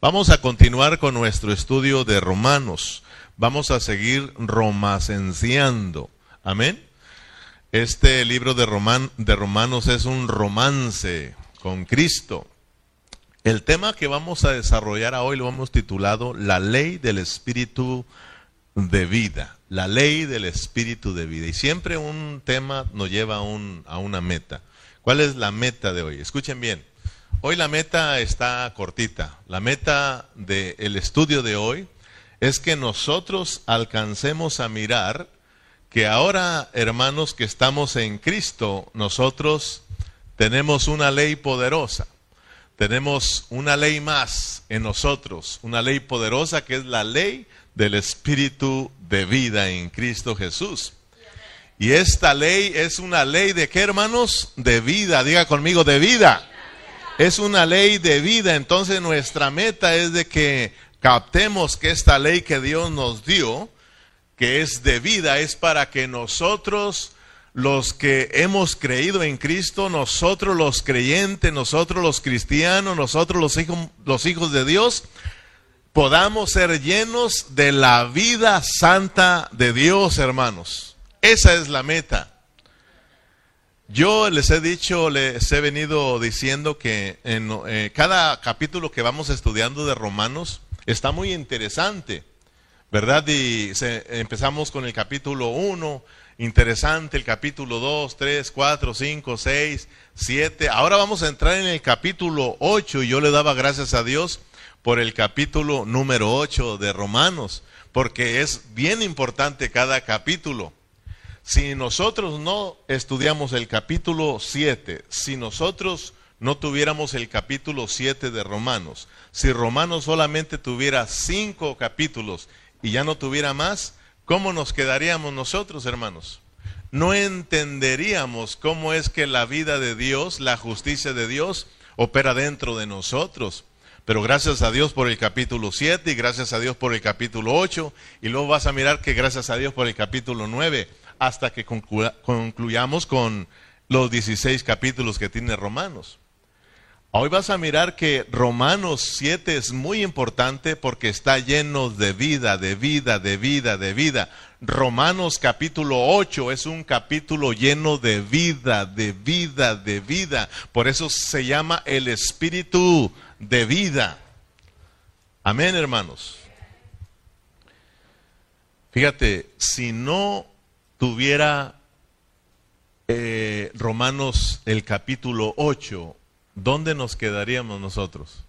Vamos a continuar con nuestro estudio de Romanos. Vamos a seguir romacenciando. Amén. Este libro de, Romanos es un romance con Cristo. El tema que vamos a desarrollar hoy lo hemos titulado La ley del espíritu de vida. La ley del espíritu de vida. Y siempre un tema nos lleva a una meta. ¿Cuál es la meta de hoy? Escuchen bien. Hoy la meta está cortita. La meta del estudio de hoy es que nosotros alcancemos a mirar que ahora, hermanos, que estamos en Cristo, nosotros tenemos una ley poderosa. Tenemos una ley más en nosotros, una ley poderosa que es la ley del Espíritu de vida en Cristo Jesús. Y esta ley es una ley de qué, hermanos? De vida. Diga conmigo, de vida es una ley de vida, entonces nuestra meta es de que captemos que esta ley que Dios nos dio, que es de vida, es para que nosotros, los que hemos creído en Cristo, nosotros los creyentes, nosotros los cristianos, nosotros los hijos, los hijos de Dios, podamos ser llenos de la vida santa de Dios, hermanos. Esa es la meta. Yo les he dicho, les he venido diciendo que en eh, cada capítulo que vamos estudiando de Romanos está muy interesante, ¿verdad? Y empezamos con el capítulo 1, interesante, el capítulo 2, 3, 4, 5, 6, 7. Ahora vamos a entrar en el capítulo 8 y yo le daba gracias a Dios por el capítulo número 8 de Romanos, porque es bien importante cada capítulo. Si nosotros no estudiamos el capítulo 7, si nosotros no tuviéramos el capítulo 7 de Romanos, si Romanos solamente tuviera cinco capítulos y ya no tuviera más, ¿cómo nos quedaríamos nosotros, hermanos? No entenderíamos cómo es que la vida de Dios, la justicia de Dios, opera dentro de nosotros. Pero gracias a Dios por el capítulo 7 y gracias a Dios por el capítulo 8 y luego vas a mirar que gracias a Dios por el capítulo 9 hasta que concluyamos con los 16 capítulos que tiene Romanos. Hoy vas a mirar que Romanos 7 es muy importante porque está lleno de vida, de vida, de vida, de vida. Romanos capítulo 8 es un capítulo lleno de vida, de vida, de vida. Por eso se llama el espíritu de vida. Amén, hermanos. Fíjate, si no tuviera eh, Romanos el capítulo 8, ¿dónde nos quedaríamos nosotros?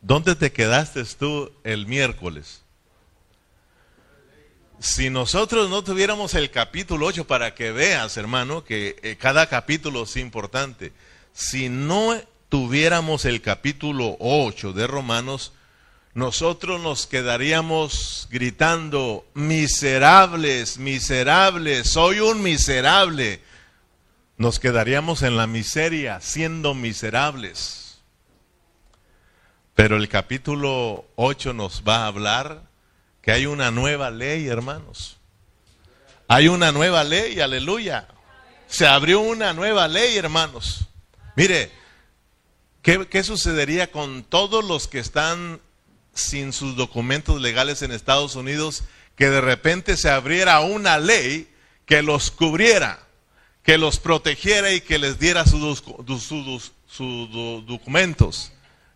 ¿Dónde te quedaste tú el miércoles? Si nosotros no tuviéramos el capítulo 8 para que veas, hermano, que eh, cada capítulo es importante, si no tuviéramos el capítulo 8 de Romanos, nosotros nos quedaríamos gritando, miserables, miserables, soy un miserable. Nos quedaríamos en la miseria siendo miserables. Pero el capítulo 8 nos va a hablar que hay una nueva ley, hermanos. Hay una nueva ley, aleluya. Se abrió una nueva ley, hermanos. Mire, ¿qué, qué sucedería con todos los que están sin sus documentos legales en Estados Unidos, que de repente se abriera una ley que los cubriera, que los protegiera y que les diera sus, documentos.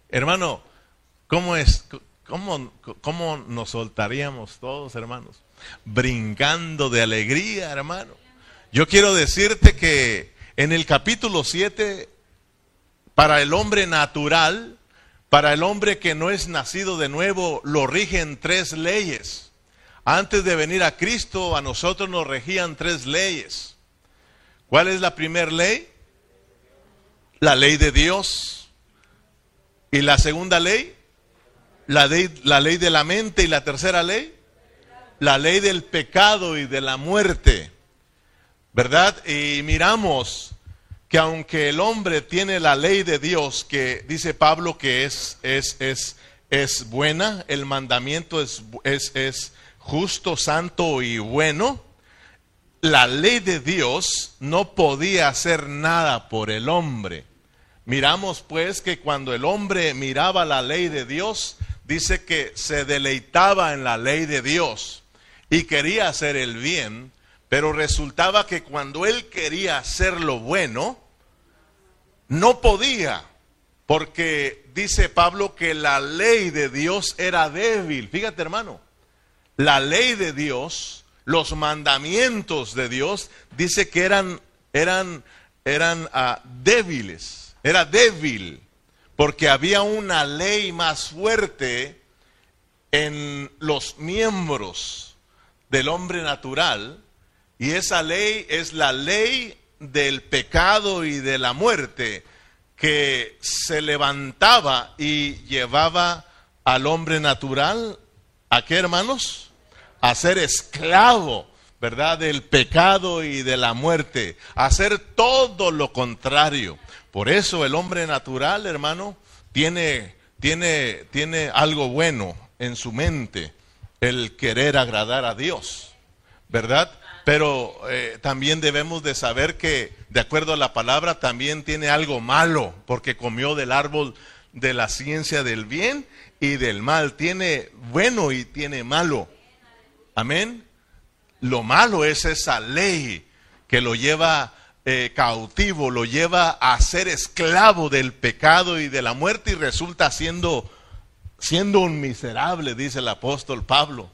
Hermano, ¿cómo es? ¿Cómo, ¿Cómo nos soltaríamos todos, hermanos? Brincando de alegría, hermano. Yo quiero decirte que en el capítulo 7, para el hombre natural, para el hombre que no es nacido de nuevo, lo rigen tres leyes. Antes de venir a Cristo, a nosotros nos regían tres leyes. ¿Cuál es la primera ley? La ley de Dios. ¿Y la segunda ley? La ley, de la mente. ¿Y la tercera ley? La ley del pecado y de la muerte. ¿Verdad? Y miramos que aunque el hombre tiene la ley de Dios, que dice Pablo que es, es, es, es buena, el mandamiento es, es, es justo, santo y bueno, la ley de Dios no podía hacer nada por el hombre. Miramos pues que cuando el hombre miraba la ley de Dios, dice que se deleitaba en la ley de Dios y quería hacer el bien, pero resultaba que cuando él quería hacer lo bueno, no podía, porque dice Pablo que la ley de Dios era débil. Fíjate hermano, la ley de Dios, los mandamientos de Dios, dice que eran, eran, eran uh, débiles, era débil, porque había una ley más fuerte en los miembros del hombre natural, y esa ley es la ley del pecado y de la muerte que se levantaba y llevaba al hombre natural, ¿a qué hermanos? A ser esclavo, ¿verdad? Del pecado y de la muerte, a hacer todo lo contrario. Por eso el hombre natural, hermano, tiene, tiene, tiene algo bueno en su mente, el querer agradar a Dios, ¿verdad? Pero eh, también debemos de saber que, de acuerdo a la palabra, también tiene algo malo, porque comió del árbol de la ciencia del bien y del mal. Tiene bueno y tiene malo. Amén. Lo malo es esa ley que lo lleva eh, cautivo, lo lleva a ser esclavo del pecado y de la muerte y resulta siendo, siendo un miserable, dice el apóstol Pablo.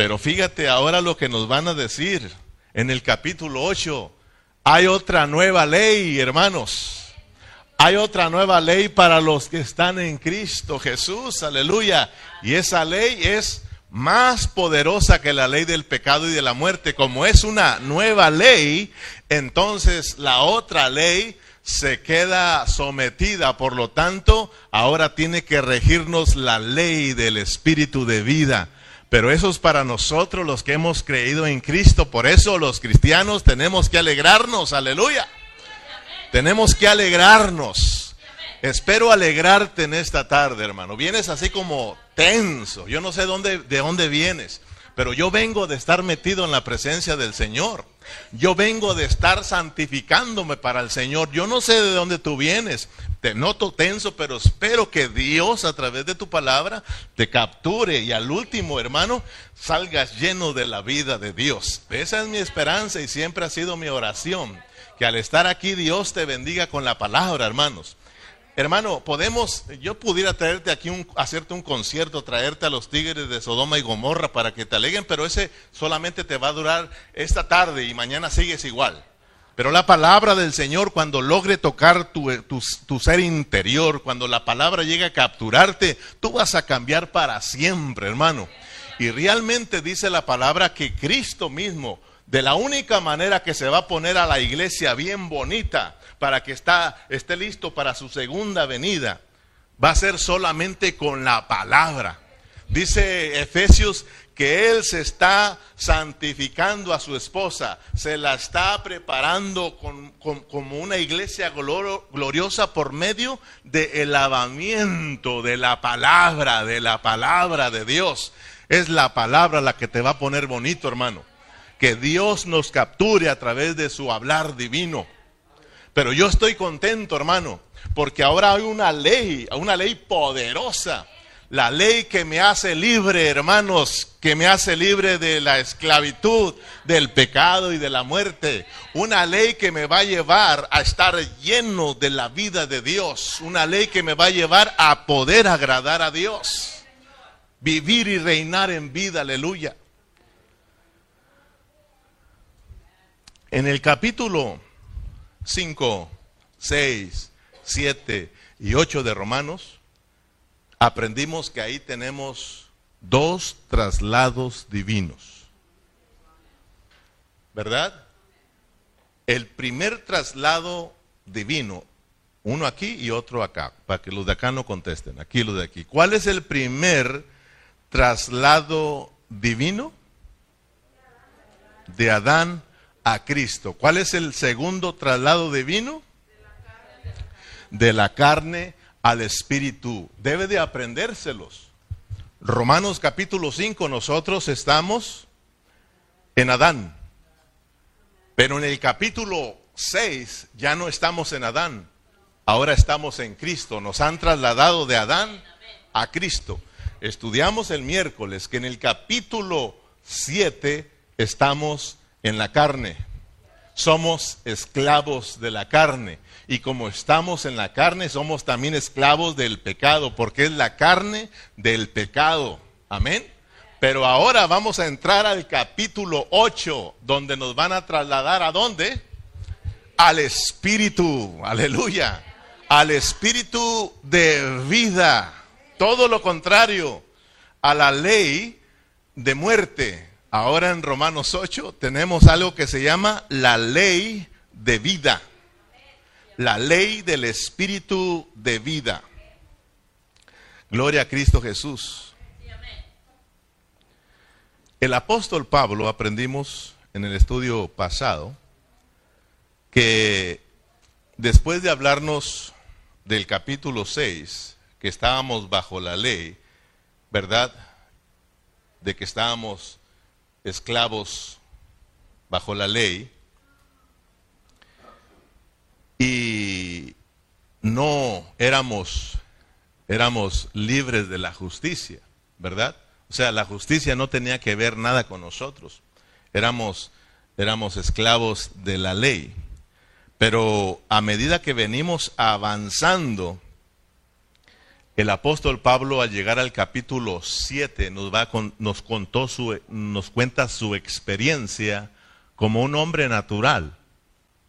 Pero fíjate ahora lo que nos van a decir en el capítulo 8. Hay otra nueva ley, hermanos. Hay otra nueva ley para los que están en Cristo Jesús, aleluya. Y esa ley es más poderosa que la ley del pecado y de la muerte. Como es una nueva ley, entonces la otra ley se queda sometida. Por lo tanto, ahora tiene que regirnos la ley del Espíritu de vida. Pero eso es para nosotros los que hemos creído en Cristo. Por eso los cristianos tenemos que alegrarnos. Aleluya. Tenemos que alegrarnos. Espero alegrarte en esta tarde, hermano. Vienes así como tenso. Yo no sé dónde, de dónde vienes. Pero yo vengo de estar metido en la presencia del Señor. Yo vengo de estar santificándome para el Señor. Yo no sé de dónde tú vienes. Te noto tenso, pero espero que Dios a través de tu palabra te capture y al último, hermano, salgas lleno de la vida de Dios. Esa es mi esperanza y siempre ha sido mi oración. Que al estar aquí Dios te bendiga con la palabra, hermanos. Hermano, podemos, yo pudiera traerte aquí, un, hacerte un concierto, traerte a los tigres de Sodoma y Gomorra para que te aleguen, pero ese solamente te va a durar esta tarde y mañana sigues igual. Pero la palabra del Señor, cuando logre tocar tu, tu, ser interior, cuando la palabra llegue a capturarte, tú vas a cambiar para siempre, hermano. Y realmente dice la palabra que Cristo mismo, de la única manera que se va a poner a la iglesia bien bonita, para que está, esté listo para su segunda venida, va a ser solamente con la palabra. Dice Efesios que Él se está santificando a su esposa, se la está preparando como una iglesia gloriosa por medio del lavamiento de la palabra, de la palabra de Dios. Es la palabra la que te va a poner bonito, hermano. Que Dios nos capture a través de su hablar divino. Pero yo estoy contento, hermano, porque ahora hay una ley, una ley poderosa. La ley que me hace libre, hermanos, que me hace libre de la esclavitud, del pecado y de la muerte. Una ley que me va a llevar a estar lleno de la vida de Dios. Una ley que me va a llevar a poder agradar a Dios. Vivir y reinar en vida, aleluya. En el capítulo 5, 6, 7 y 8 de Romanos, aprendimos que ahí tenemos dos traslados divinos. ¿Verdad? El primer traslado divino, uno aquí y otro acá, para que los de acá no contesten, aquí los de aquí. ¿Cuál es el primer traslado divino? De Adán a Cristo. ¿Cuál es el segundo traslado de vino? De la carne al espíritu. Debe de aprendérselos. Romanos capítulo 5, nosotros estamos en Adán. Pero en el capítulo 6 ya no estamos en Adán. Ahora estamos en Cristo, nos han trasladado de Adán a Cristo. Estudiamos el miércoles que en el capítulo 7 estamos en la carne. Somos esclavos de la carne. Y como estamos en la carne, somos también esclavos del pecado, porque es la carne del pecado. Amén. Pero ahora vamos a entrar al capítulo 8, donde nos van a trasladar a dónde? Al Espíritu, aleluya, al Espíritu de vida. Todo lo contrario a la ley de muerte. Ahora en Romanos 8 tenemos algo que se llama la ley de vida. La ley del Espíritu de vida. Gloria a Cristo Jesús. El apóstol Pablo, aprendimos en el estudio pasado, que después de hablarnos del capítulo 6, que estábamos bajo la ley, ¿verdad? De que estábamos esclavos bajo la ley y no éramos éramos libres de la justicia, ¿verdad? O sea, la justicia no tenía que ver nada con nosotros. Éramos, éramos esclavos de la ley. Pero a medida que venimos avanzando, el apóstol Pablo al llegar al capítulo 7 nos, va nos, contó su, nos cuenta su experiencia como un hombre natural.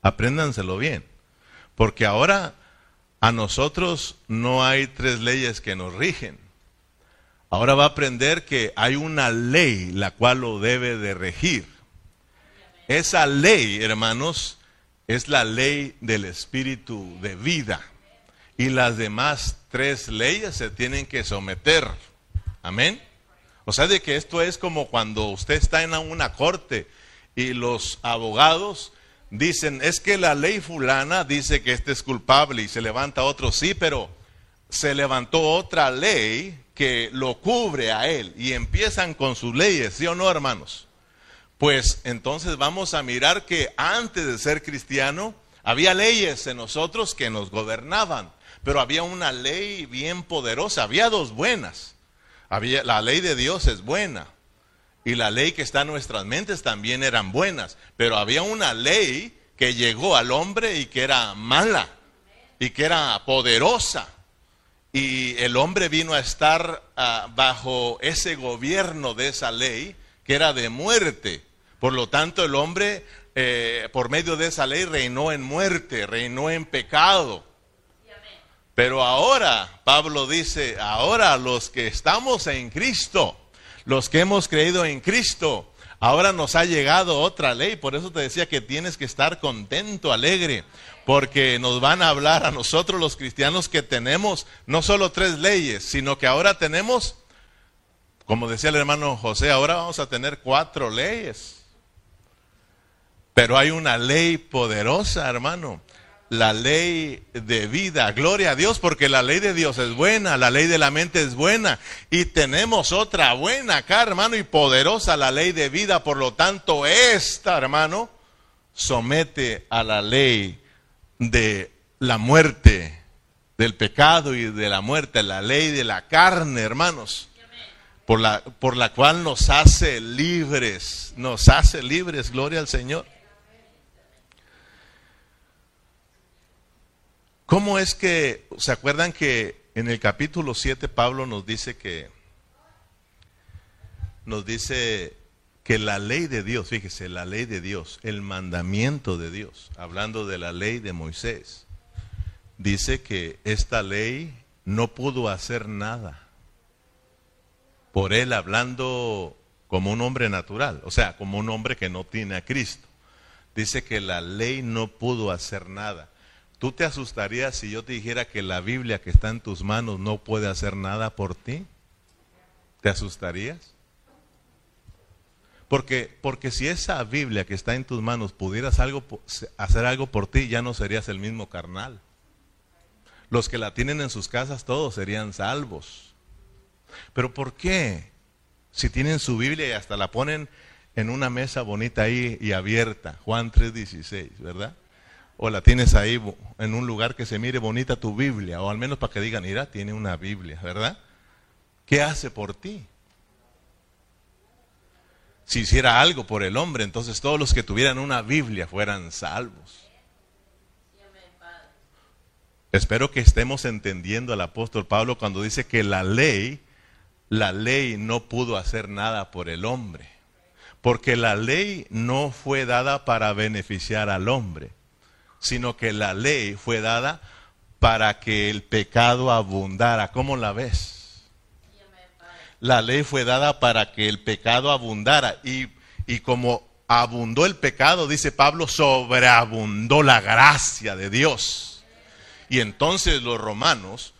Apréndanselo bien. Porque ahora a nosotros no hay tres leyes que nos rigen. Ahora va a aprender que hay una ley la cual lo debe de regir. Esa ley, hermanos, es la ley del espíritu de vida. Y las demás tres leyes se tienen que someter. Amén. O sea, de que esto es como cuando usted está en una corte y los abogados dicen, es que la ley fulana dice que este es culpable y se levanta otro, sí, pero se levantó otra ley que lo cubre a él y empiezan con sus leyes, ¿sí o no, hermanos? Pues entonces vamos a mirar que antes de ser cristiano había leyes en nosotros que nos gobernaban, pero había una ley bien poderosa, había dos buenas. Había, la ley de Dios es buena y la ley que está en nuestras mentes también eran buenas, pero había una ley que llegó al hombre y que era mala y que era poderosa y el hombre vino a estar ah, bajo ese gobierno de esa ley que era de muerte. Por lo tanto, el hombre, eh, por medio de esa ley, reinó en muerte, reinó en pecado. Pero ahora, Pablo dice, ahora los que estamos en Cristo, los que hemos creído en Cristo, ahora nos ha llegado otra ley. Por eso te decía que tienes que estar contento, alegre, porque nos van a hablar a nosotros los cristianos que tenemos no solo tres leyes, sino que ahora tenemos, como decía el hermano José, ahora vamos a tener cuatro leyes. Pero hay una ley poderosa, hermano. La ley de vida. Gloria a Dios, porque la ley de Dios es buena, la ley de la mente es buena. Y tenemos otra buena acá, hermano, y poderosa, la ley de vida. Por lo tanto, esta, hermano, somete a la ley de la muerte, del pecado y de la muerte, la ley de la carne, hermanos, por la, por la cual nos hace libres, nos hace libres, gloria al Señor. ¿Cómo es que, se acuerdan que en el capítulo 7 Pablo nos dice que, nos dice que la ley de Dios, fíjese, la ley de Dios, el mandamiento de Dios, hablando de la ley de Moisés, dice que esta ley no pudo hacer nada por él hablando como un hombre natural, o sea, como un hombre que no tiene a Cristo. Dice que la ley no pudo hacer nada. ¿Tú te asustarías si yo te dijera que la Biblia que está en tus manos no puede hacer nada por ti? ¿Te asustarías? Porque, porque si esa Biblia que está en tus manos pudieras hacer algo por ti, ya no serías el mismo carnal. Los que la tienen en sus casas todos serían salvos. Pero ¿por qué? Si tienen su Biblia y hasta la ponen en una mesa bonita ahí y abierta, Juan 3:16, ¿verdad? O la tienes ahí en un lugar que se mire bonita tu Biblia, o al menos para que digan, mira, tiene una Biblia, ¿verdad? ¿Qué hace por ti? Si hiciera algo por el hombre, entonces todos los que tuvieran una Biblia fueran salvos. Espero que estemos entendiendo al apóstol Pablo cuando dice que la ley, la ley no pudo hacer nada por el hombre, porque la ley no fue dada para beneficiar al hombre sino que la ley fue dada para que el pecado abundara. ¿Cómo la ves? La ley fue dada para que el pecado abundara. Y, y como abundó el pecado, dice Pablo, sobreabundó la gracia de Dios. Y entonces los romanos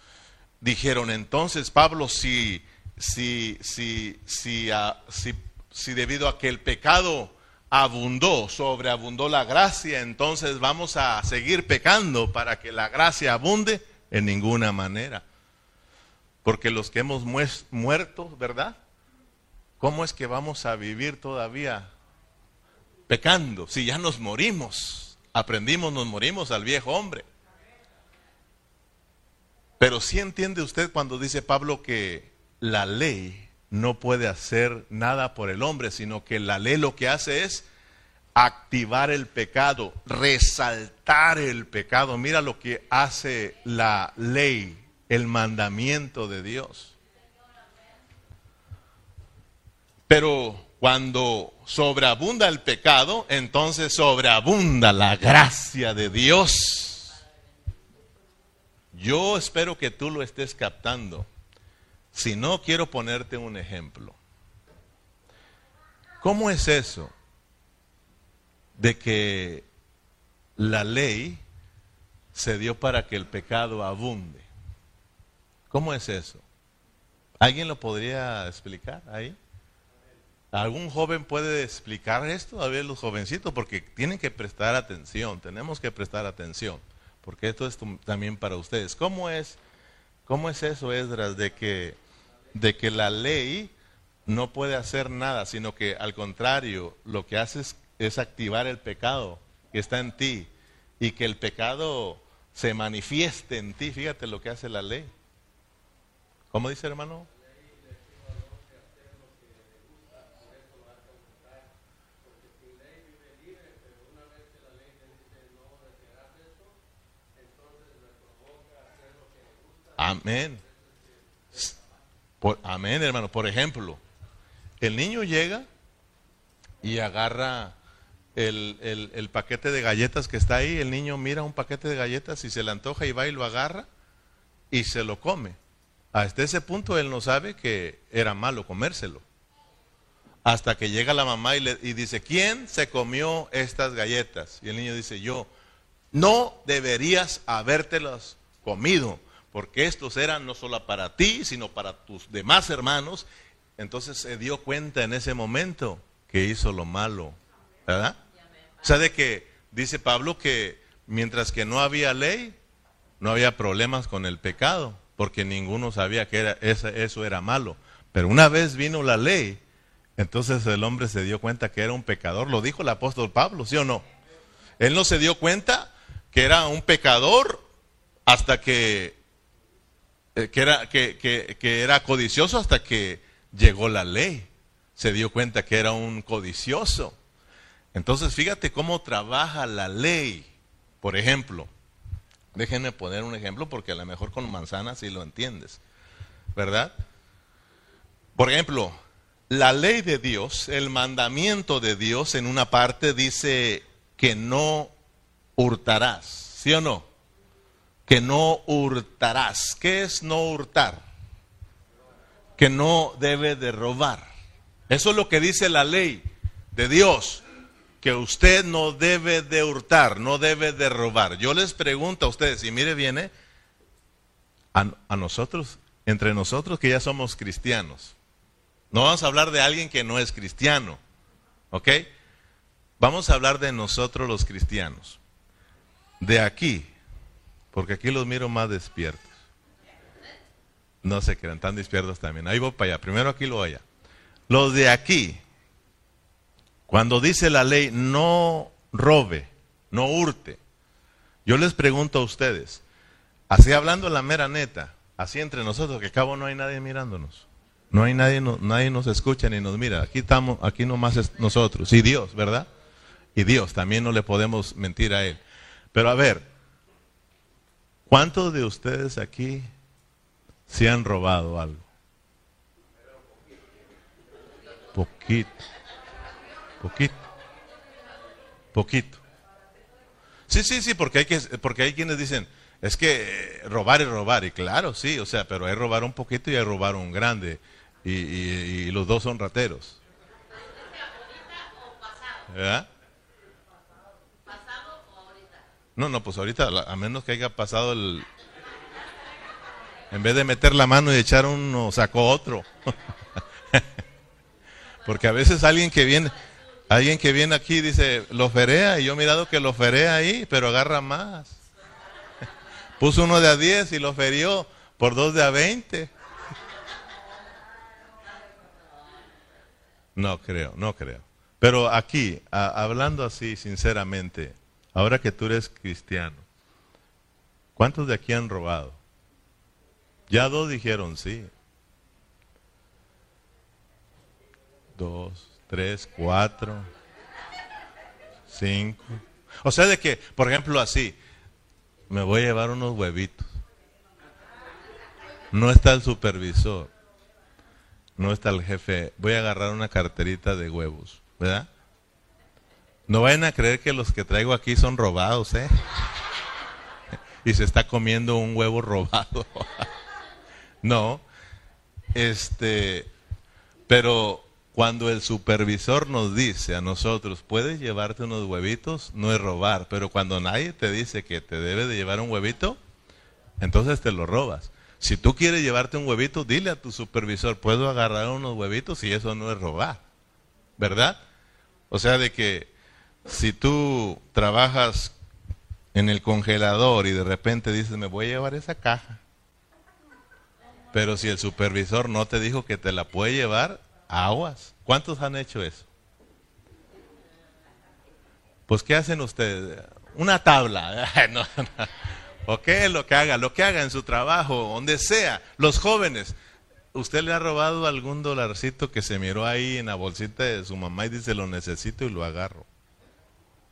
dijeron, entonces Pablo, si, si, si, si, ah, si, si debido a que el pecado abundó, sobreabundó la gracia, entonces vamos a seguir pecando para que la gracia abunde en ninguna manera. Porque los que hemos muerto, ¿verdad? ¿Cómo es que vamos a vivir todavía pecando? Si ya nos morimos, aprendimos, nos morimos al viejo hombre. Pero sí entiende usted cuando dice Pablo que la ley no puede hacer nada por el hombre, sino que la ley lo que hace es activar el pecado, resaltar el pecado. Mira lo que hace la ley, el mandamiento de Dios. Pero cuando sobreabunda el pecado, entonces sobreabunda la gracia de Dios. Yo espero que tú lo estés captando. Si no, quiero ponerte un ejemplo. ¿Cómo es eso? De que la ley se dio para que el pecado abunde. ¿Cómo es eso? ¿Alguien lo podría explicar ahí? ¿Algún joven puede explicar esto? A ver, los jovencitos, porque tienen que prestar atención, tenemos que prestar atención, porque esto es también para ustedes. ¿Cómo es, cómo es eso, Esdras, de que de que la ley no puede hacer nada, sino que al contrario, lo que hace es, activar el pecado que está en ti y que el pecado se manifieste en ti. Fíjate lo que hace la ley. ¿Cómo dice hermano? Amén amén, hermano. Por ejemplo, el niño llega y agarra el, paquete de galletas que está ahí. El niño mira un paquete de galletas y se le antoja y va y lo agarra y se lo come. Hasta ese punto él no sabe que era malo comérselo. Hasta que llega la mamá y, le, y dice, ¿quién se comió estas galletas? Y el niño dice, yo, no deberías habértelas comido porque estos eran no solo para ti, sino para tus demás hermanos. Entonces se dio cuenta en ese momento que hizo lo malo, ¿verdad? O sea, de que dice Pablo que mientras que no había ley, no había problemas con el pecado, porque ninguno sabía que era, eso era malo. Pero una vez vino la ley, entonces el hombre se dio cuenta que era un pecador. Lo dijo el apóstol Pablo, ¿sí o no? Él no se dio cuenta que era un pecador hasta que eh, que, era, que, que, era codicioso hasta que llegó la ley. Se dio cuenta que era un codicioso. Entonces, fíjate cómo trabaja la ley. Por ejemplo, déjenme poner un ejemplo porque a lo mejor con manzanas sí lo entiendes. ¿Verdad? Por ejemplo, la ley de Dios, el mandamiento de Dios en una parte dice que no hurtarás. ¿Sí o no? Que no hurtarás. ¿Qué es no hurtar? Que no debe de robar. Eso es lo que dice la ley de Dios, que usted no debe de hurtar, no debe de robar. Yo les pregunto a ustedes, y mire viene ¿eh? a, a nosotros, entre nosotros que ya somos cristianos. No vamos a hablar de alguien que no es cristiano, ¿ok? Vamos a hablar de nosotros los cristianos. De aquí porque aquí los miro más despiertos. No se crean, tan despiertos también. Ahí voy para allá. Primero aquí, luego allá. Los de aquí, cuando dice la ley no robe, no hurte, Yo les pregunto a ustedes, así hablando la mera neta, así entre nosotros, que cabo no hay nadie mirándonos. No hay nadie, nadie nos escucha ni nos mira. Aquí estamos, aquí nomás es nosotros. Y Dios, ¿verdad? Y Dios, también no le podemos mentir a Él. Pero a ver, ¿cuántos de ustedes aquí se han robado algo? Poquito. Poquito. Poquito. Sí, sí, sí, porque hay, que, porque hay quienes dicen, es que robar es robar. Y claro, sí, o sea, pero hay robar un poquito y hay robar un grande. Y, y los dos son rateros. ¿Verdad? No, no, pues ahorita, a menos que haya pasado el... En vez de meter la mano y echar uno, sacó otro. Porque a veces alguien que viene, alguien que viene aquí dice, lo ferea, y yo he mirado que lo ferea ahí, pero agarra más. Puso uno de a 10 y lo ferió por dos de a 20. No creo, no creo. Pero aquí, hablando así, sinceramente, ahora que tú eres cristiano, ¿cuántos de aquí han robado? Ya dos dijeron sí. dos, tres, cuatro, cinco. O sea, de que, por ejemplo, así, me voy a llevar unos huevitos. No está el supervisor, no está el jefe. Voy a agarrar una carterita de huevos, ¿verdad? No vayan a creer que los que traigo aquí son robados, ¿eh? Y se está comiendo un huevo robado. no, este, pero cuando el supervisor nos dice a nosotros, puedes llevarte unos huevitos, no es robar, pero cuando nadie te dice que te debe de llevar un huevito, entonces te lo robas. Si tú quieres llevarte un huevito, dile a tu supervisor, puedo agarrar unos huevitos y eso no es robar, ¿verdad? O sea, de que si tú trabajas en el congelador y de repente dices, me voy a llevar esa caja, pero si el supervisor no te dijo que te la puede llevar, Aguas. ¿Cuántos han hecho eso? Pues ¿qué hacen ustedes? Una tabla. no, ¿O qué lo que haga? Lo que haga en su trabajo, donde sea. Los jóvenes. ¿Usted le ha robado algún dolarcito que se miró ahí en la bolsita de su mamá y dice lo necesito y lo agarro?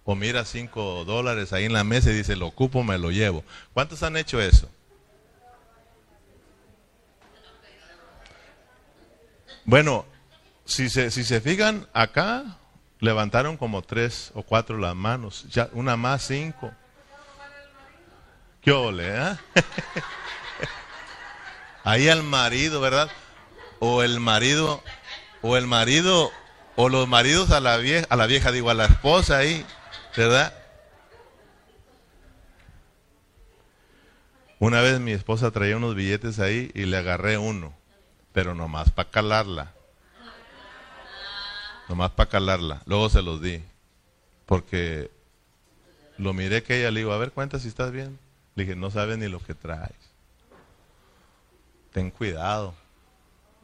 O mira cinco dólares ahí en la mesa y dice lo ocupo, me lo llevo. ¿Cuántos han hecho eso? Bueno, si se, si se fijan acá, levantaron como tres o cuatro las manos, ya una más cinco. ¿Qué ole, eh? Ahí al marido, ¿verdad? O el marido, o el marido, o los maridos a la vieja, a la vieja, digo, a la esposa ahí, ¿verdad? Una vez mi esposa traía unos billetes ahí y le agarré uno, pero nomás para calarla nomás para calarla. Luego se los di, porque lo miré que ella le digo, a ver, cuenta si estás bien. Le dije, no sabes ni lo que traes. Ten cuidado,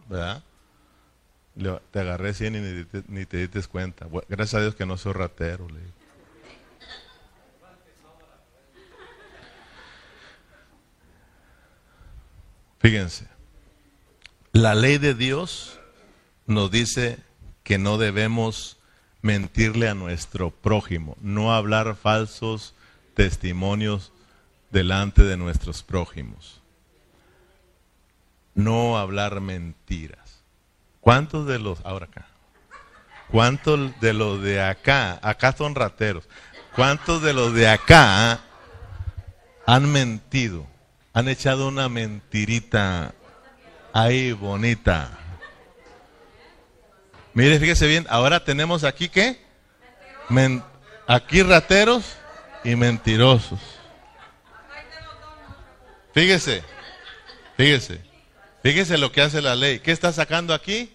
¿verdad? te agarré 100 y ni te, ni te diste cuenta. gracias a Dios que no soy ratero, le digo. Fíjense, la ley de Dios nos dice que no debemos mentirle a nuestro prójimo, no hablar falsos testimonios delante de nuestros prójimos, no hablar mentiras. ¿Cuántos de los, ahora acá, cuántos de los de acá, acá son rateros, cuántos de los de acá han mentido, han echado una mentirita ahí bonita? Mire, fíjese bien, ahora tenemos aquí qué? aquí rateros y mentirosos. Fíjese, fíjese, fíjese lo que hace la ley. ¿Qué está sacando aquí?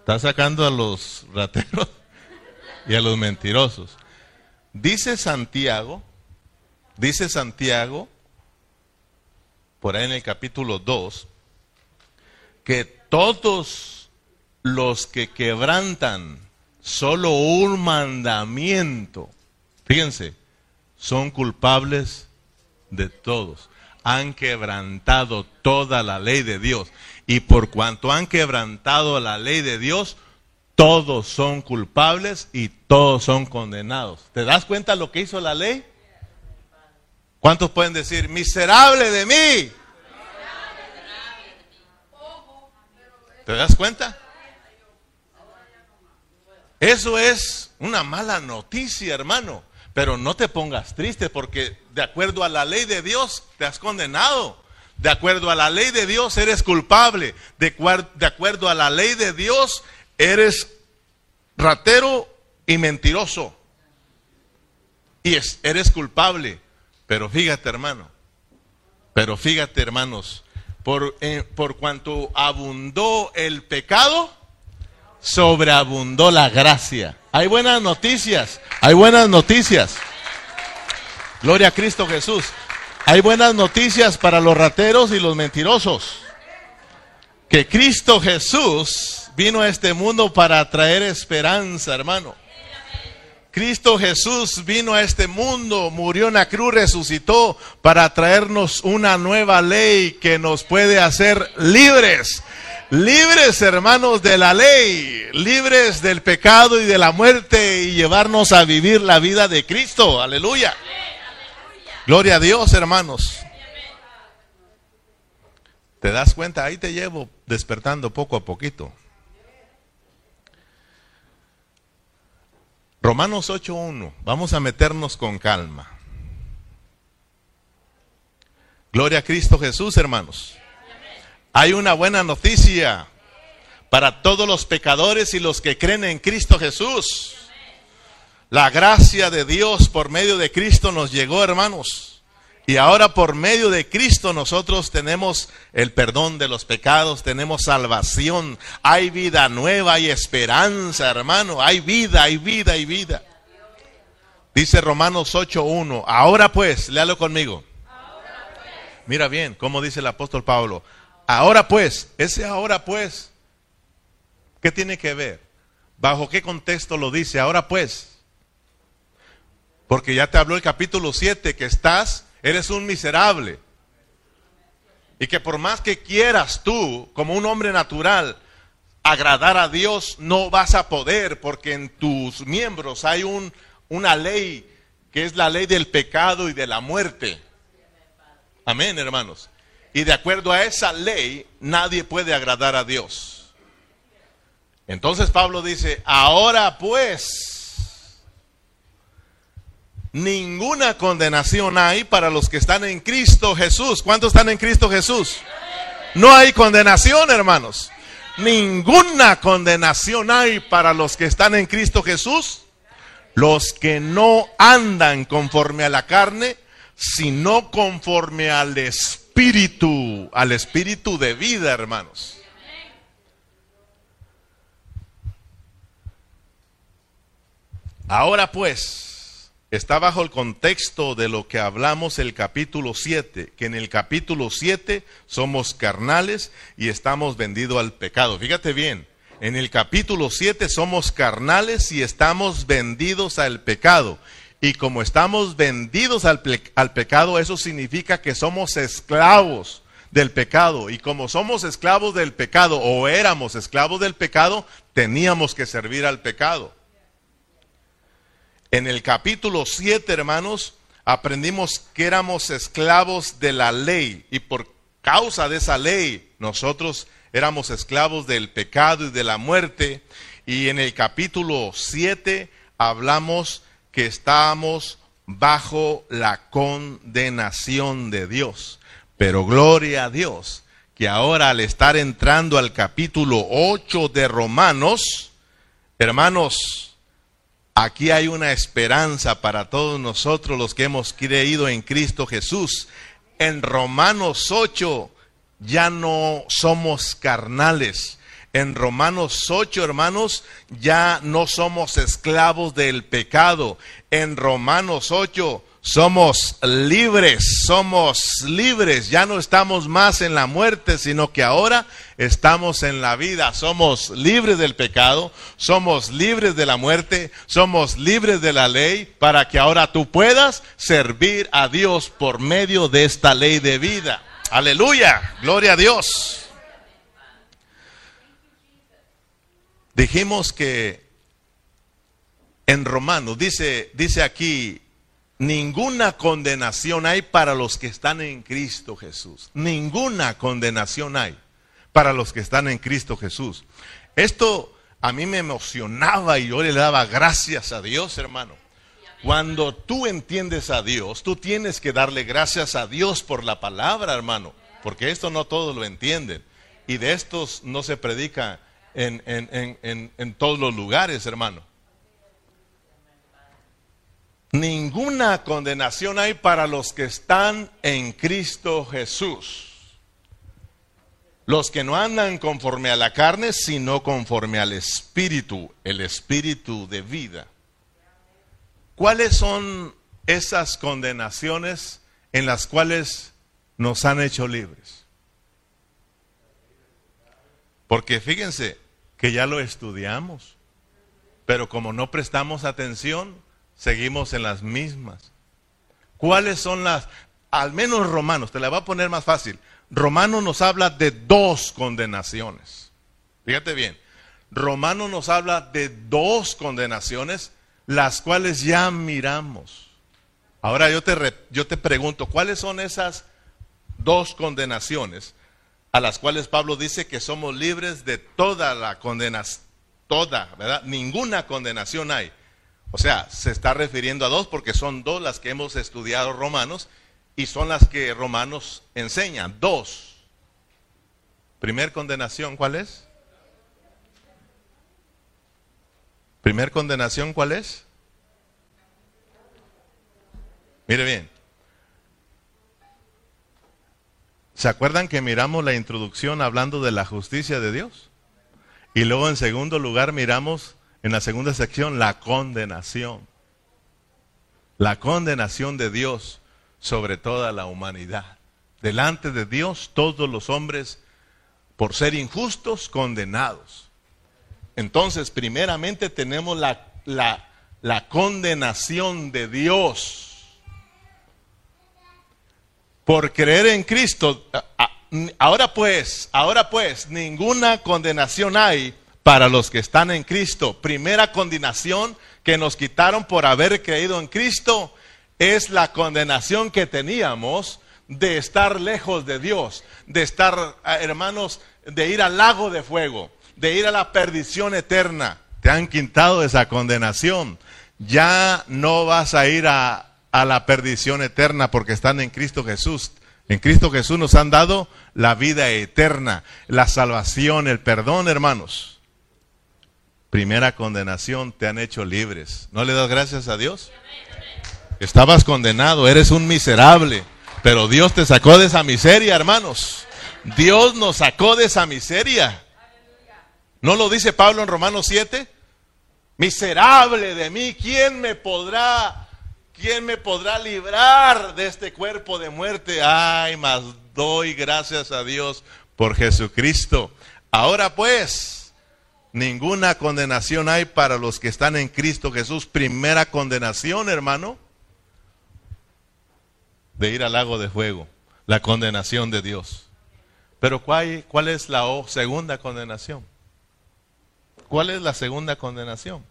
Está sacando a los rateros y a los mentirosos. Dice Santiago, dice Santiago, por ahí en el capítulo 2, que todos los que quebrantan solo un mandamiento, fíjense, son culpables de todos. Han quebrantado toda la ley de Dios. Y por cuanto han quebrantado la ley de Dios, todos son culpables y todos son condenados. ¿Te das cuenta lo que hizo la ley? ¿Cuántos pueden decir, miserable de mí? ¿Te das cuenta? Eso es una mala noticia, hermano. Pero no te pongas triste porque de acuerdo a la ley de Dios te has condenado. De acuerdo a la ley de Dios eres culpable. De, acuerdo a la ley de Dios eres ratero y mentiroso. Y eres culpable. Pero fíjate, hermano. Pero fíjate, hermanos. Por, eh, por cuanto abundó el pecado, sobreabundó la gracia. Hay buenas noticias, hay buenas noticias. Gloria a Cristo Jesús. Hay buenas noticias para los rateros y los mentirosos. Que Cristo Jesús vino a este mundo para traer esperanza, hermano. Cristo Jesús vino a este mundo, murió en la cruz, resucitó para traernos una nueva ley que nos puede hacer libres. Libres, hermanos, de la ley, libres del pecado y de la muerte y llevarnos a vivir la vida de Cristo. Aleluya. Gloria a Dios, hermanos. ¿Te das cuenta? Ahí te llevo despertando poco a poquito. Romanos 8.1. Vamos a meternos con calma. Gloria a Cristo Jesús, hermanos. Hay una buena noticia para todos los pecadores y los que creen en Cristo Jesús. La gracia de Dios por medio de Cristo nos llegó, hermanos. Y ahora por medio de Cristo nosotros tenemos el perdón de los pecados, tenemos salvación, hay vida nueva, hay esperanza, hermano, hay vida, hay vida, hay vida. Dice Romanos 8.1, ahora pues, léalo conmigo. Mira bien, como dice el apóstol Pablo, ahora pues, ese ahora pues, ¿qué tiene que ver? ¿Bajo qué contexto lo dice? Ahora pues, porque ya te habló el capítulo 7 que estás Eres un miserable. Y que por más que quieras tú, como un hombre natural, agradar a Dios, no vas a poder, porque en tus miembros hay un, una ley que es la ley del pecado y de la muerte. Amén, hermanos. Y de acuerdo a esa ley, nadie puede agradar a Dios. Entonces Pablo dice, ahora pues, ninguna condenación hay para los que están en Cristo Jesús. ¿Cuántos están en Cristo Jesús? No hay condenación, hermanos. Ninguna condenación hay para los que están en Cristo Jesús. Los que no andan conforme a la carne, sino conforme al Espíritu, al Espíritu de vida, hermanos. Ahora pues, está bajo el contexto de lo que hablamos el capítulo 7, que en el capítulo 7 somos carnales y estamos vendidos al pecado. Fíjate bien, en el capítulo 7 somos carnales y estamos vendidos al pecado. Y como estamos vendidos al, al pecado, eso significa que somos esclavos del pecado. Y como somos esclavos del pecado o éramos esclavos del pecado, teníamos que servir al pecado. En el capítulo 7, hermanos, aprendimos que éramos esclavos de la ley y por causa de esa ley nosotros éramos esclavos del pecado y de la muerte. Y en el capítulo 7 hablamos que estábamos bajo la condenación de Dios. Pero gloria a Dios, que ahora al estar entrando al capítulo 8 de Romanos, hermanos, Aquí hay una esperanza para todos nosotros los que hemos creído en Cristo Jesús. En Romanos 8 ya no somos carnales. En Romanos 8, hermanos, ya no somos esclavos del pecado. En Romanos 8 somos libres, somos libres, ya no estamos más en la muerte, sino que ahora estamos en la vida, somos libres del pecado, somos libres de la muerte, somos libres de la ley, para que ahora tú puedas servir a Dios por medio de esta ley de vida. Aleluya, gloria a Dios. Dijimos que en Romanos dice, dice aquí Ninguna condenación hay para los que están en Cristo Jesús. Ninguna condenación hay para los que están en Cristo Jesús. Esto a mí me emocionaba y yo le daba gracias a Dios, hermano. Cuando tú entiendes a Dios, tú tienes que darle gracias a Dios por la palabra, hermano, porque esto no todos lo entienden. Y de estos no se predica en, en todos los lugares, hermano. Ninguna condenación hay para los que están en Cristo Jesús. Los que no andan conforme a la carne, sino conforme al Espíritu, el Espíritu de vida. ¿Cuáles son esas condenaciones en las cuales nos han hecho libres? Porque fíjense que ya lo estudiamos, pero como no prestamos atención, seguimos en las mismas. ¿Cuáles son las, al menos Romanos, te la va a poner más fácil. Romanos nos habla de dos condenaciones. Fíjate bien, Romanos nos habla de dos condenaciones, las cuales ya miramos. Ahora yo te, yo te pregunto, ¿cuáles son esas dos condenaciones a las cuales Pablo dice que somos libres de toda la condenación? Toda, ¿verdad? Ninguna condenación hay o sea, se está refiriendo a dos porque son dos las que hemos estudiado Romanos y son las que Romanos enseñan. Dos. Primer condenación, ¿cuál es? Primer condenación, ¿cuál es? Mire bien. ¿Se acuerdan que miramos la introducción hablando de la justicia de Dios? Y luego en segundo lugar miramos en la segunda sección, la condenación. La condenación de Dios sobre toda la humanidad. Delante de Dios, todos los hombres, por ser injustos, condenados. Entonces, primeramente tenemos la, la, la condenación de Dios. Por creer en Cristo. Ahora pues, ahora pues, ninguna condenación hay para los que están en Cristo. Primera condenación que nos quitaron por haber creído en Cristo es la condenación que teníamos de estar lejos de Dios, de estar, ah, hermanos, de ir al lago de fuego, de ir a la perdición eterna. Te han quitado esa condenación. Ya no vas a ir a, a la perdición eterna porque están en Cristo Jesús. En Cristo Jesús nos han dado la vida eterna, la salvación, el perdón, hermanos primera condenación te han hecho libres. ¿No le das gracias a Dios? Estabas condenado, eres un miserable, pero Dios te sacó de esa miseria, hermanos. Dios nos sacó de esa miseria. ¿No lo dice Pablo en Romanos 7? Miserable de mí, ¿quién me podrá quién me podrá librar de este cuerpo de muerte? Ay, más doy gracias a Dios por Jesucristo. Ahora pues, Ninguna condenación hay para los que están en Cristo Jesús. Primera condenación, hermano, de ir al lago de fuego. La condenación de Dios. Pero ¿cuál, es la segunda condenación? ¿Cuál es la segunda condenación?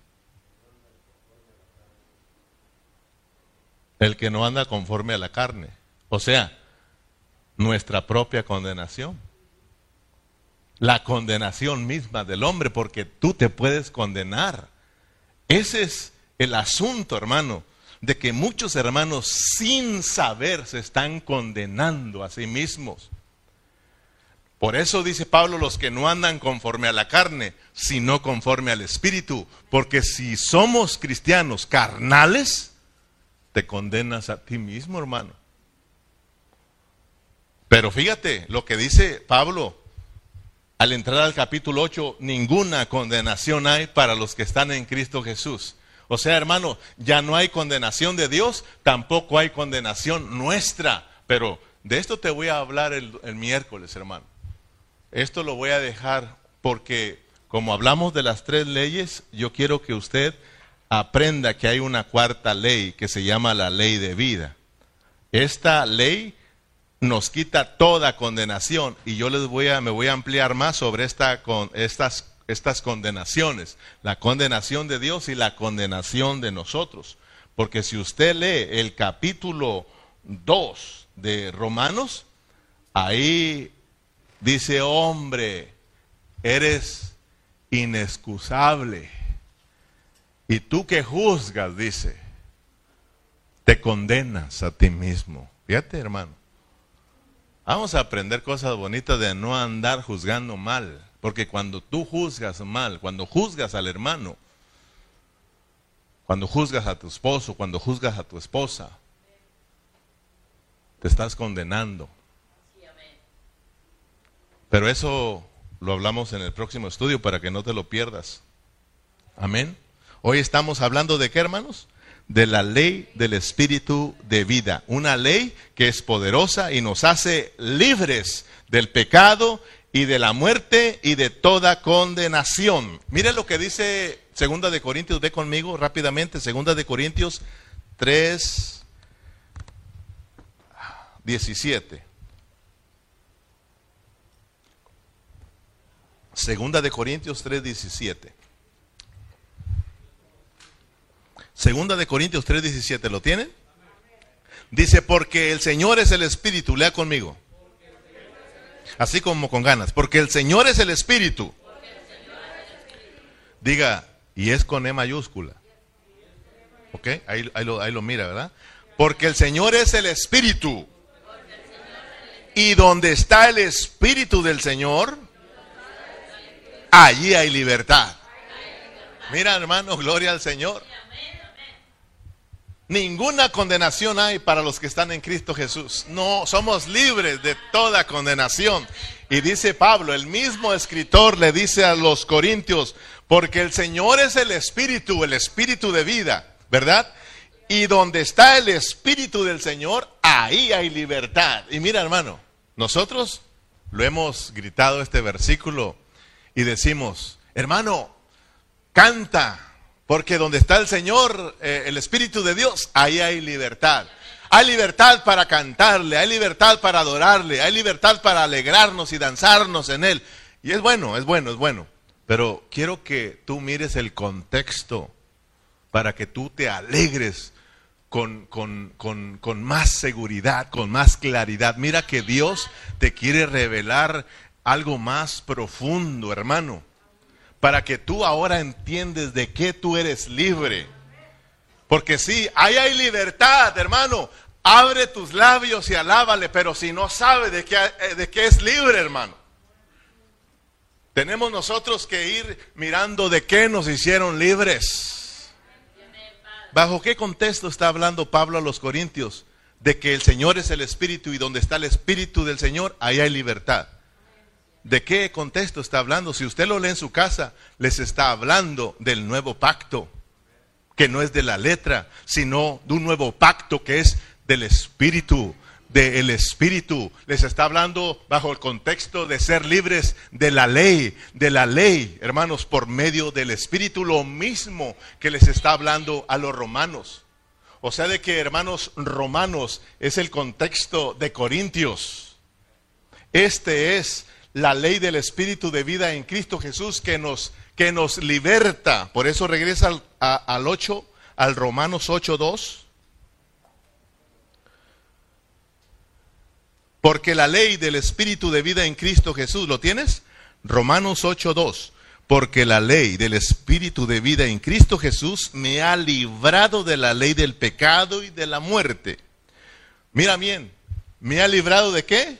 El que no anda conforme a la carne. O sea, nuestra propia condenación la condenación misma del hombre, porque tú te puedes condenar. Ese es el asunto, hermano, de que muchos hermanos sin saber se están condenando a sí mismos. Por eso dice Pablo, los que no andan conforme a la carne, sino conforme al Espíritu, porque si somos cristianos carnales, te condenas a ti mismo, hermano. Pero fíjate lo que dice Pablo, al entrar al capítulo 8, ninguna condenación hay para los que están en Cristo Jesús. O sea, hermano, ya no hay condenación de Dios, tampoco hay condenación nuestra. Pero de esto te voy a hablar el, el miércoles, hermano. Esto lo voy a dejar porque como hablamos de las tres leyes, yo quiero que usted aprenda que hay una cuarta ley que se llama la ley de vida. Esta ley nos quita toda condenación y yo les voy a me voy a ampliar más sobre esta con estas estas condenaciones, la condenación de Dios y la condenación de nosotros. Porque si usted lee el capítulo 2 de Romanos, ahí dice, hombre, eres inexcusable. Y tú que juzgas, dice, te condenas a ti mismo. Fíjate, hermano. Vamos a aprender cosas bonitas de no andar juzgando mal. Porque cuando tú juzgas mal, cuando juzgas al hermano, cuando juzgas a tu esposo, cuando juzgas a tu esposa, te estás condenando. Pero eso lo hablamos en el próximo estudio para que no te lo pierdas. Amén. Hoy estamos hablando de qué, hermanos? De la ley del espíritu de vida. Una ley que es poderosa y nos hace libres del pecado y de la muerte y de toda condenación. Mire lo que dice Segunda de Corintios, ve conmigo rápidamente, Segunda de Corintios 3, 17. Segunda de Corintios 3, 17. Segunda de Corintios 3, 17, ¿lo tienen? Dice, porque el Señor es el Espíritu, lea conmigo así como con ganas, porque el Señor es el Espíritu. Diga, y es con E mayúscula. ¿Ok? Ahí, lo, ahí lo mira, ¿verdad? Porque el Señor es el Espíritu. Y donde está el Espíritu del Señor, allí hay libertad. Mira, hermano, gloria al Señor. Ninguna condenación hay para los que están en Cristo Jesús. No, somos libres de toda condenación. Y dice Pablo, el mismo escritor le dice a los corintios, porque el Señor es el Espíritu, el Espíritu de vida, ¿verdad? Y donde está el Espíritu del Señor, ahí hay libertad. Y mira hermano, nosotros lo hemos gritado este versículo y decimos, hermano, canta porque donde está el Señor, eh, el Espíritu de Dios, ahí hay libertad. Hay libertad para cantarle, hay libertad para adorarle, hay libertad para alegrarnos y danzarnos en Él. Y es bueno, es bueno, es bueno. Pero quiero que tú mires el contexto para que tú te alegres con, con, con, con, más seguridad, con más claridad. Mira que Dios te quiere revelar algo más profundo, hermano para que tú ahora entiendes de qué tú eres libre. Porque sí, ahí hay libertad, hermano. Abre tus labios y alábale, pero si no sabe de qué, eh, de qué es libre, hermano. Tenemos nosotros que ir mirando de qué nos hicieron libres. ¿Bajo qué contexto está hablando Pablo a los Corintios? De que el Señor es el Espíritu y donde está el Espíritu del Señor, ahí hay libertad. ¿De qué contexto está hablando? Si usted lo lee en su casa, les está hablando del nuevo pacto, que no es de la letra, sino de un nuevo pacto que es del Espíritu, del Espíritu. Les está hablando bajo el contexto de ser libres de la ley, de la ley, hermanos, por medio del Espíritu, lo mismo que les está hablando a los romanos. O sea, de que, hermanos, romanos es el contexto de Corintios. Este es la ley del Espíritu de vida en Cristo Jesús que nos, que nos liberta. Por eso regresa al, al 8, al Romanos 8.2. Porque la ley del Espíritu de vida en Cristo Jesús, ¿lo tienes? Romanos 8.2. Porque la ley del Espíritu de vida en Cristo Jesús me ha librado de la ley del pecado y de la muerte. Mira bien, ¿me ha librado de qué?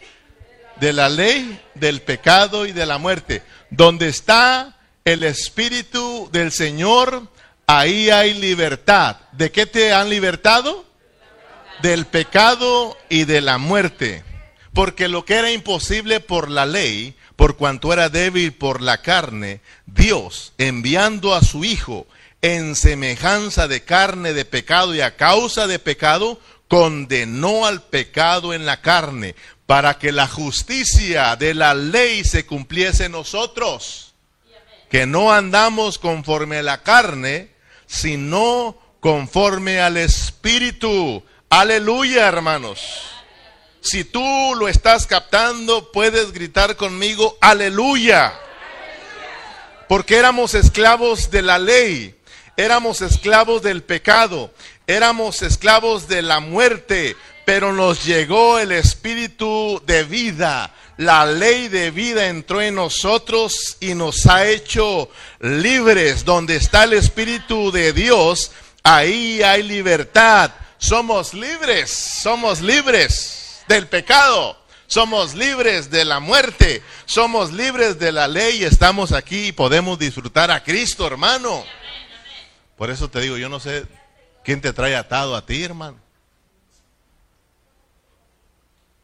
De la ley, del pecado y de la muerte. Donde está el Espíritu del Señor, ahí hay libertad. ¿De qué te han libertado? Del pecado y de la muerte. Porque lo que era imposible por la ley, por cuanto era débil por la carne, Dios, enviando a su Hijo en semejanza de carne de pecado y a causa de pecado, condenó al pecado en la carne, para que la justicia de la ley se cumpliese en nosotros, que no andamos conforme a la carne, sino conforme al Espíritu. Aleluya, hermanos. Si tú lo estás captando, puedes gritar conmigo, aleluya. Porque éramos esclavos de la ley, éramos esclavos del pecado, éramos esclavos de la muerte, pero nos llegó el espíritu de vida. La ley de vida entró en nosotros y nos ha hecho libres. Donde está el espíritu de Dios, ahí hay libertad. Somos libres, somos libres del pecado. Somos libres de la muerte, somos libres de la ley, estamos aquí y podemos disfrutar a Cristo, hermano. Por eso te digo, yo no sé quién te trae atado a ti, hermano.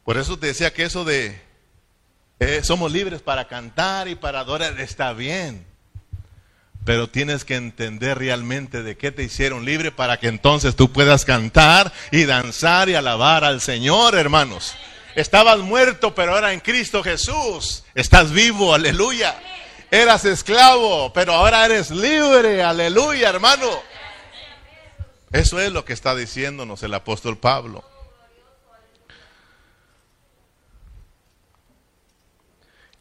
Por eso te decía que eso de eh, somos libres para cantar y para adorar está bien. Pero tienes que entender realmente de qué te hicieron libre para que entonces tú puedas cantar y danzar y alabar al Señor, hermanos. Estabas muerto, pero ahora en Cristo Jesús estás vivo, aleluya. Eras esclavo, pero ahora eres libre, aleluya, hermano. Eso es lo que está diciéndonos el apóstol Pablo.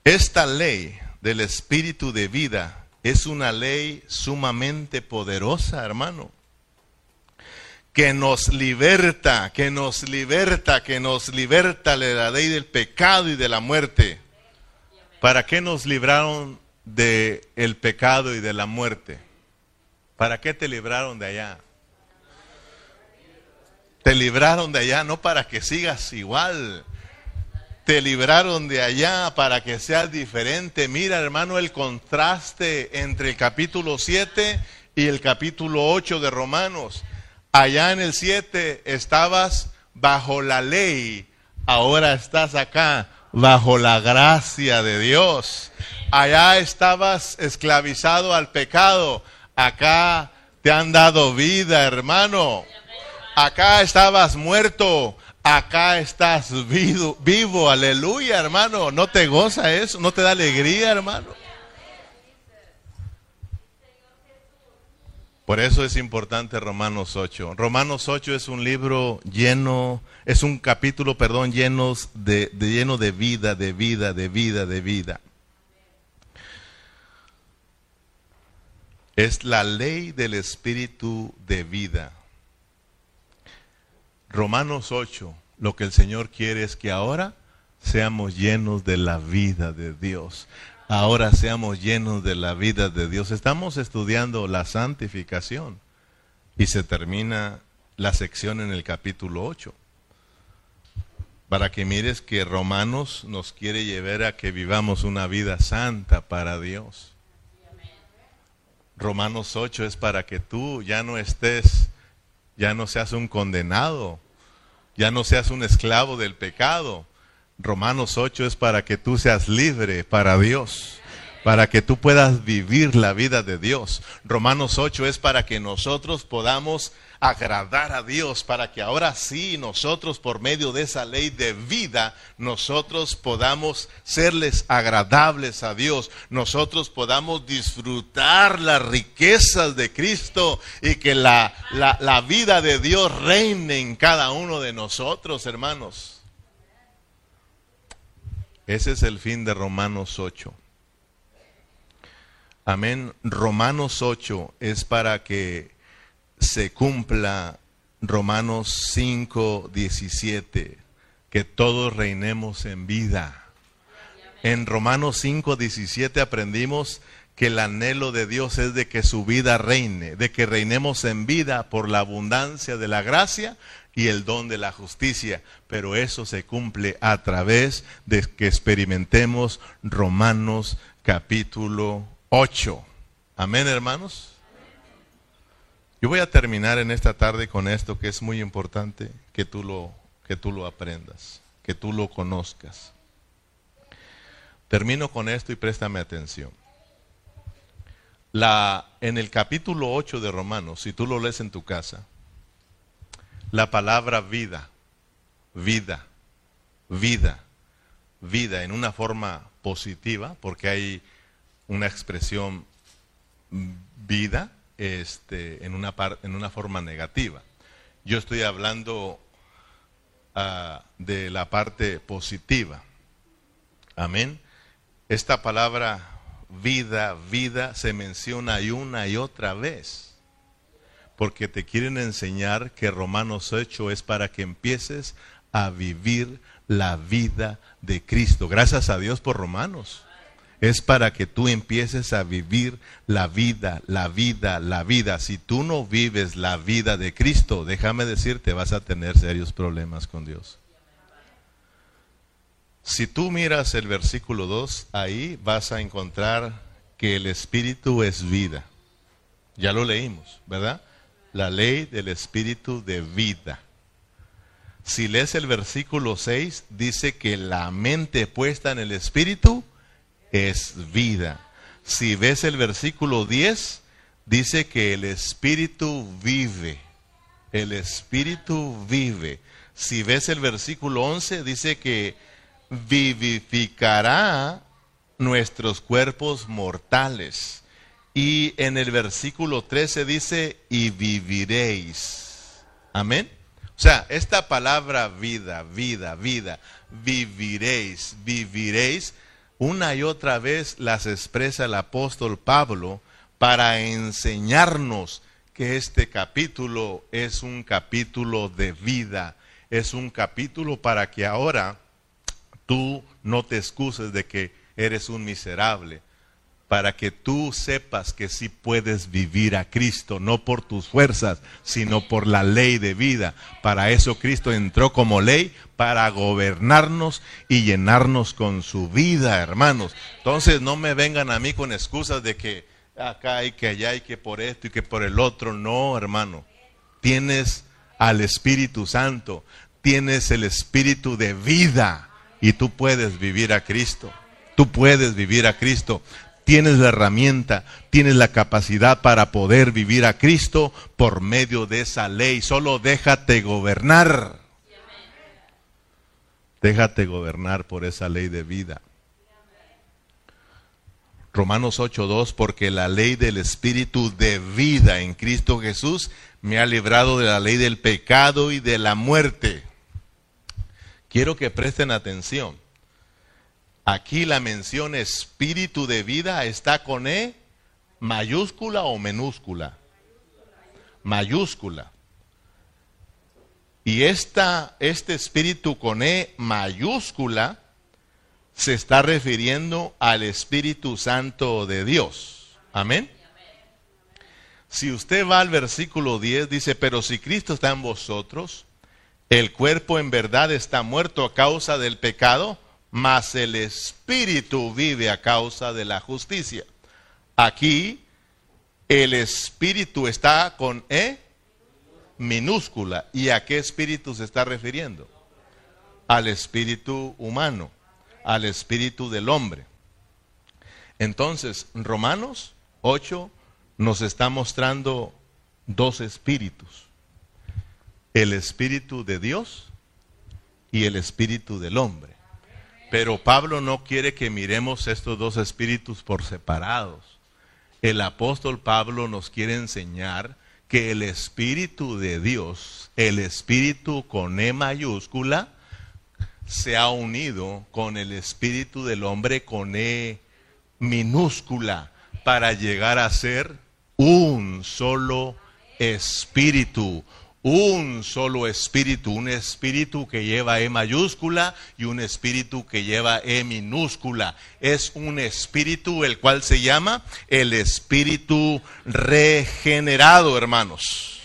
Esta ley del espíritu de vida es una ley sumamente poderosa, hermano. Que nos liberta, que nos liberta, que nos liberta de la ley del pecado y de la muerte. ¿Para qué nos libraron del el pecado y de la muerte? ¿Para qué te libraron de allá? Te libraron de allá no para que sigas igual, te libraron de allá para que seas diferente. Mira, hermano, el contraste entre el capítulo 7 y el capítulo 8 de Romanos. Allá en el 7 estabas bajo la ley, ahora estás acá bajo la gracia de Dios. Allá estabas esclavizado al pecado, acá te han dado vida, hermano. Acá estabas muerto, acá estás vivo, aleluya, hermano. ¿No te goza eso? ¿No te da alegría, hermano? Por eso es importante Romanos 8. Romanos 8 es un libro lleno, es un capítulo, perdón, lleno de, de, lleno de vida, de vida, de vida, de vida. Es la ley del espíritu de vida. Romanos 8, lo que el Señor quiere es que ahora seamos llenos de la vida de Dios. Ahora seamos llenos de la vida de Dios. Estamos estudiando la santificación y se termina la sección en el capítulo 8. Para que mires que Romanos nos quiere llevar a que vivamos una vida santa para Dios. Romanos 8 es para que tú ya no estés ya no seas un condenado, ya no seas un esclavo del pecado. Romanos 8 es para que tú seas libre para Dios, para que tú puedas vivir la vida de Dios. Romanos 8 es para que nosotros podamos agradar a Dios para que ahora sí nosotros por medio de esa ley de vida nosotros podamos serles agradables a Dios, nosotros podamos disfrutar las riquezas de Cristo y que la, la, vida de Dios reine en cada uno de nosotros, hermanos. Ese es el fin de Romanos 8. Amén. Romanos 8 es para que se cumpla Romanos 5, 17, que todos reinemos en vida. En Romanos 5, 17 aprendimos que el anhelo de Dios es de que su vida reine, de que reinemos en vida por la abundancia de la gracia y el don de la justicia. Pero eso se cumple a través de que experimentemos Romanos capítulo 8. Amén, hermanos. Yo voy a terminar en esta tarde con esto que es muy importante que tú lo, que tú lo aprendas, que tú lo conozcas. Termino con esto y préstame atención. La, en el capítulo 8 de Romanos, si tú lo lees en tu casa, la palabra vida, vida, vida, vida en una forma positiva, porque hay una expresión vida este, en, una en una forma negativa. Yo estoy hablando uh, de la parte positiva. Amén. Esta palabra vida, vida se menciona y una y otra vez. Porque te quieren enseñar que Romanos 8 es para que empieces a vivir la vida de Cristo. Gracias a Dios por Romanos. Es para que tú empieces a vivir la vida, la vida, la vida. Si tú no vives la vida de Cristo, déjame decirte, vas a tener serios problemas con Dios. Si tú miras el versículo 2, ahí vas a encontrar que el Espíritu es vida. Ya lo leímos, ¿verdad? La ley del Espíritu de vida. Si lees el versículo 6, dice que la mente puesta en el Espíritu es vida. Si ves el versículo 10, dice que el Espíritu vive. El Espíritu vive. Si ves el versículo 11, dice que vivificará nuestros cuerpos mortales. Y en el versículo 13 dice, y viviréis. Amén. O sea, esta palabra vida, vida, vida, viviréis, viviréis, una y otra vez las expresa el apóstol Pablo para enseñarnos que este capítulo es un capítulo de vida, es un capítulo para que ahora tú no te excuses de que eres un miserable, para que tú sepas que sí puedes vivir a Cristo, no por tus fuerzas, sino por la ley de vida. Para eso Cristo entró como ley, para gobernarnos y llenarnos con su vida, hermanos. Entonces no me vengan a mí con excusas de que acá y que allá y que por esto y que por el otro. No, hermano. Tienes al Espíritu Santo, tienes el Espíritu de vida y tú puedes vivir a Cristo. Tú puedes vivir a Cristo tienes la herramienta, tienes la capacidad para poder vivir a Cristo por medio de esa ley. Solo déjate gobernar. Déjate gobernar por esa ley de vida. Romanos 8:2, porque la ley del Espíritu de vida en Cristo Jesús me ha librado de la ley del pecado y de la muerte. Quiero que presten atención. Aquí la mención espíritu de vida está con E mayúscula o minúscula. Mayúscula. Y esta, este espíritu con E mayúscula se está refiriendo al Espíritu Santo de Dios. Amén. Si usted va al versículo 10, dice, pero si Cristo está en vosotros, el cuerpo en verdad está muerto a causa del pecado, mas el espíritu vive a causa de la justicia. Aquí el espíritu está con E minúscula. ¿Y a qué espíritu se está refiriendo? Al espíritu humano, al espíritu del hombre. Entonces, Romanos 8 nos está mostrando dos espíritus. El espíritu de Dios y el espíritu del hombre. Pero Pablo no quiere que miremos estos dos espíritus por separados. El apóstol Pablo nos quiere enseñar que el espíritu de Dios, el espíritu con E mayúscula, se ha unido con el espíritu del hombre con E minúscula para llegar a ser un solo espíritu, un solo espíritu, un espíritu que lleva E mayúscula y un espíritu que lleva E minúscula. Es un espíritu el cual se llama el espíritu regenerado, hermanos.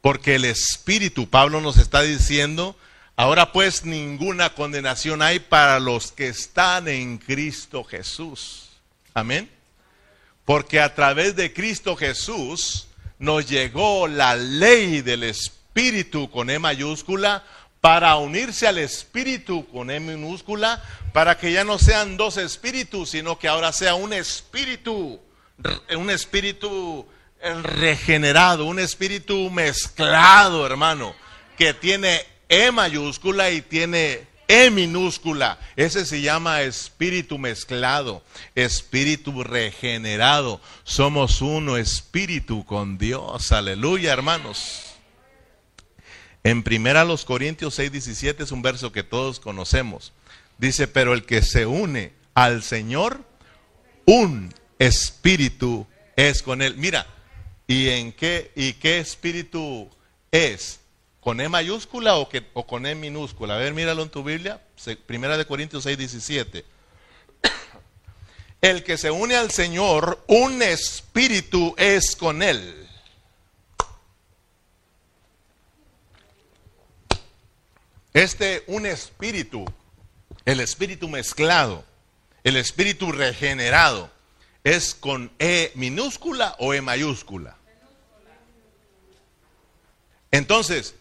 Porque el espíritu, Pablo nos está diciendo, ahora pues ninguna condenación hay para los que están en Cristo Jesús. Amén. Porque a través de Cristo Jesús, nos llegó la ley del Espíritu con E mayúscula para unirse al Espíritu con E minúscula, para que ya no sean dos espíritus, sino que ahora sea un espíritu. un espíritu regenerado, un espíritu mezclado, hermano, que tiene E mayúscula y tiene E minúscula. Ese se llama espíritu mezclado, espíritu regenerado. Somos uno espíritu con Dios. Aleluya, hermanos. En primera los Corintios 6, 17 es un verso que todos conocemos. Dice, pero el que se une al Señor, un espíritu es con él. Mira, ¿y en qué, y qué espíritu es? ¿Con E mayúscula o, que, o con E minúscula? A ver, míralo en tu Biblia, primera de Corintios 6, 17. El que se une al Señor, un espíritu es con él. Este, un espíritu, el espíritu mezclado, el espíritu regenerado, ¿es con E minúscula o E mayúscula? Entonces,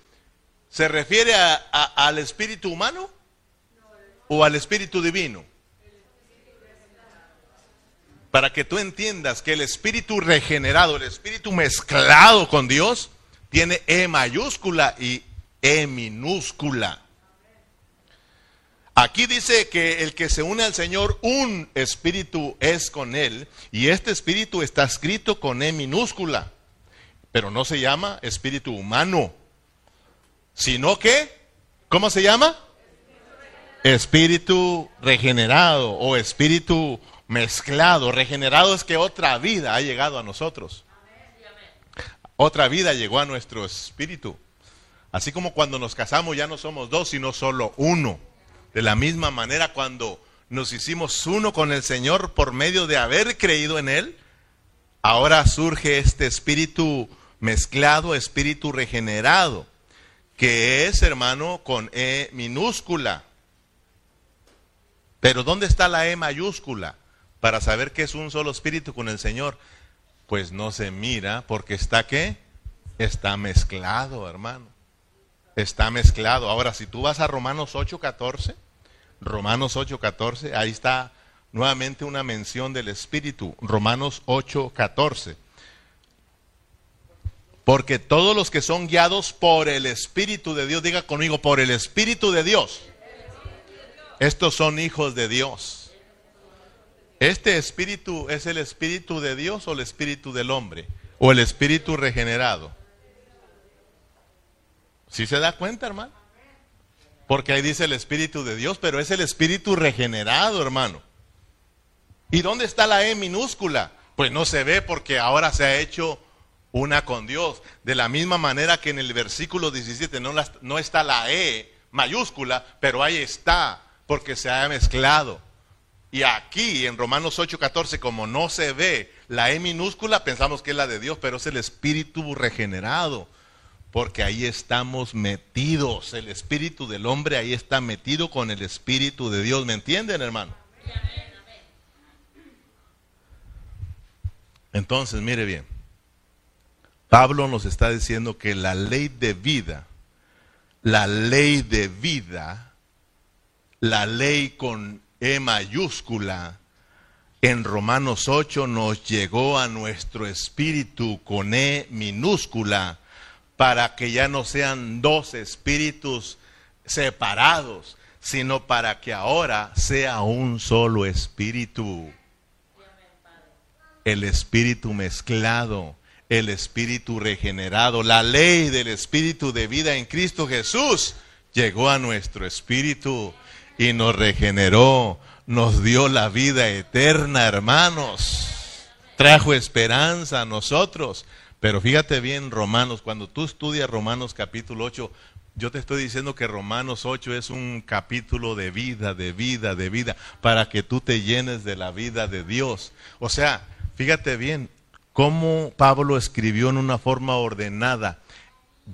¿se refiere al espíritu humano o al espíritu divino? Para que tú entiendas que el espíritu regenerado, el espíritu mezclado con Dios, tiene E mayúscula y E minúscula. Aquí dice que el que se une al Señor, un espíritu es con él, y este espíritu está escrito con E minúscula, pero no se llama espíritu humano, sino que, ¿cómo se llama? Espíritu regenerado o espíritu mezclado. Regenerado es que otra vida ha llegado a nosotros. Otra vida llegó a nuestro espíritu. Así como cuando nos casamos ya no somos dos, sino solo uno. De la misma manera, cuando nos hicimos uno con el Señor por medio de haber creído en Él, ahora surge este espíritu mezclado, espíritu regenerado, que es, hermano, con E minúscula. Pero ¿dónde está la E mayúscula? Para saber que es un solo espíritu con el Señor. Pues no se mira porque está qué? Está mezclado, hermano está mezclado. Ahora, si tú vas a Romanos 8:14, Romanos 8:14, ahí está nuevamente una mención del Espíritu. Romanos 8:14. Porque todos los que son guiados por el Espíritu de Dios, diga conmigo, por el Espíritu de Dios, estos son hijos de Dios. ¿Este espíritu es el espíritu de Dios o el espíritu del hombre? ¿O el espíritu regenerado? ¿Sí se da cuenta, hermano? Porque ahí dice el Espíritu de Dios, pero es el Espíritu regenerado, hermano. ¿Y dónde está la E minúscula? Pues no se ve porque ahora se ha hecho una con Dios. De la misma manera que en el versículo 17 no, no está la E mayúscula, pero ahí está, porque se ha mezclado. Y aquí en Romanos 8:14, como no se ve la E minúscula, pensamos que es la de Dios, pero es el Espíritu regenerado porque ahí estamos metidos. El espíritu del hombre ahí está metido con el espíritu de Dios. ¿Me entienden, hermano? Entonces, mire bien. Pablo nos está diciendo que la ley de vida, la ley de vida, la ley con E mayúscula, en Romanos 8 nos llegó a nuestro espíritu con E minúscula para que ya no sean dos espíritus separados, sino para que ahora sea un solo espíritu. El espíritu mezclado, el espíritu regenerado, la ley del espíritu de vida en Cristo Jesús llegó a nuestro espíritu y nos regeneró, nos dio la vida eterna, hermanos. Trajo esperanza a nosotros. Pero fíjate bien, Romanos, cuando tú estudias Romanos capítulo 8, yo te estoy diciendo que Romanos 8 es un capítulo de vida, de vida, de vida, para que tú te llenes de la vida de Dios. O sea, fíjate bien, cómo Pablo escribió en una forma ordenada.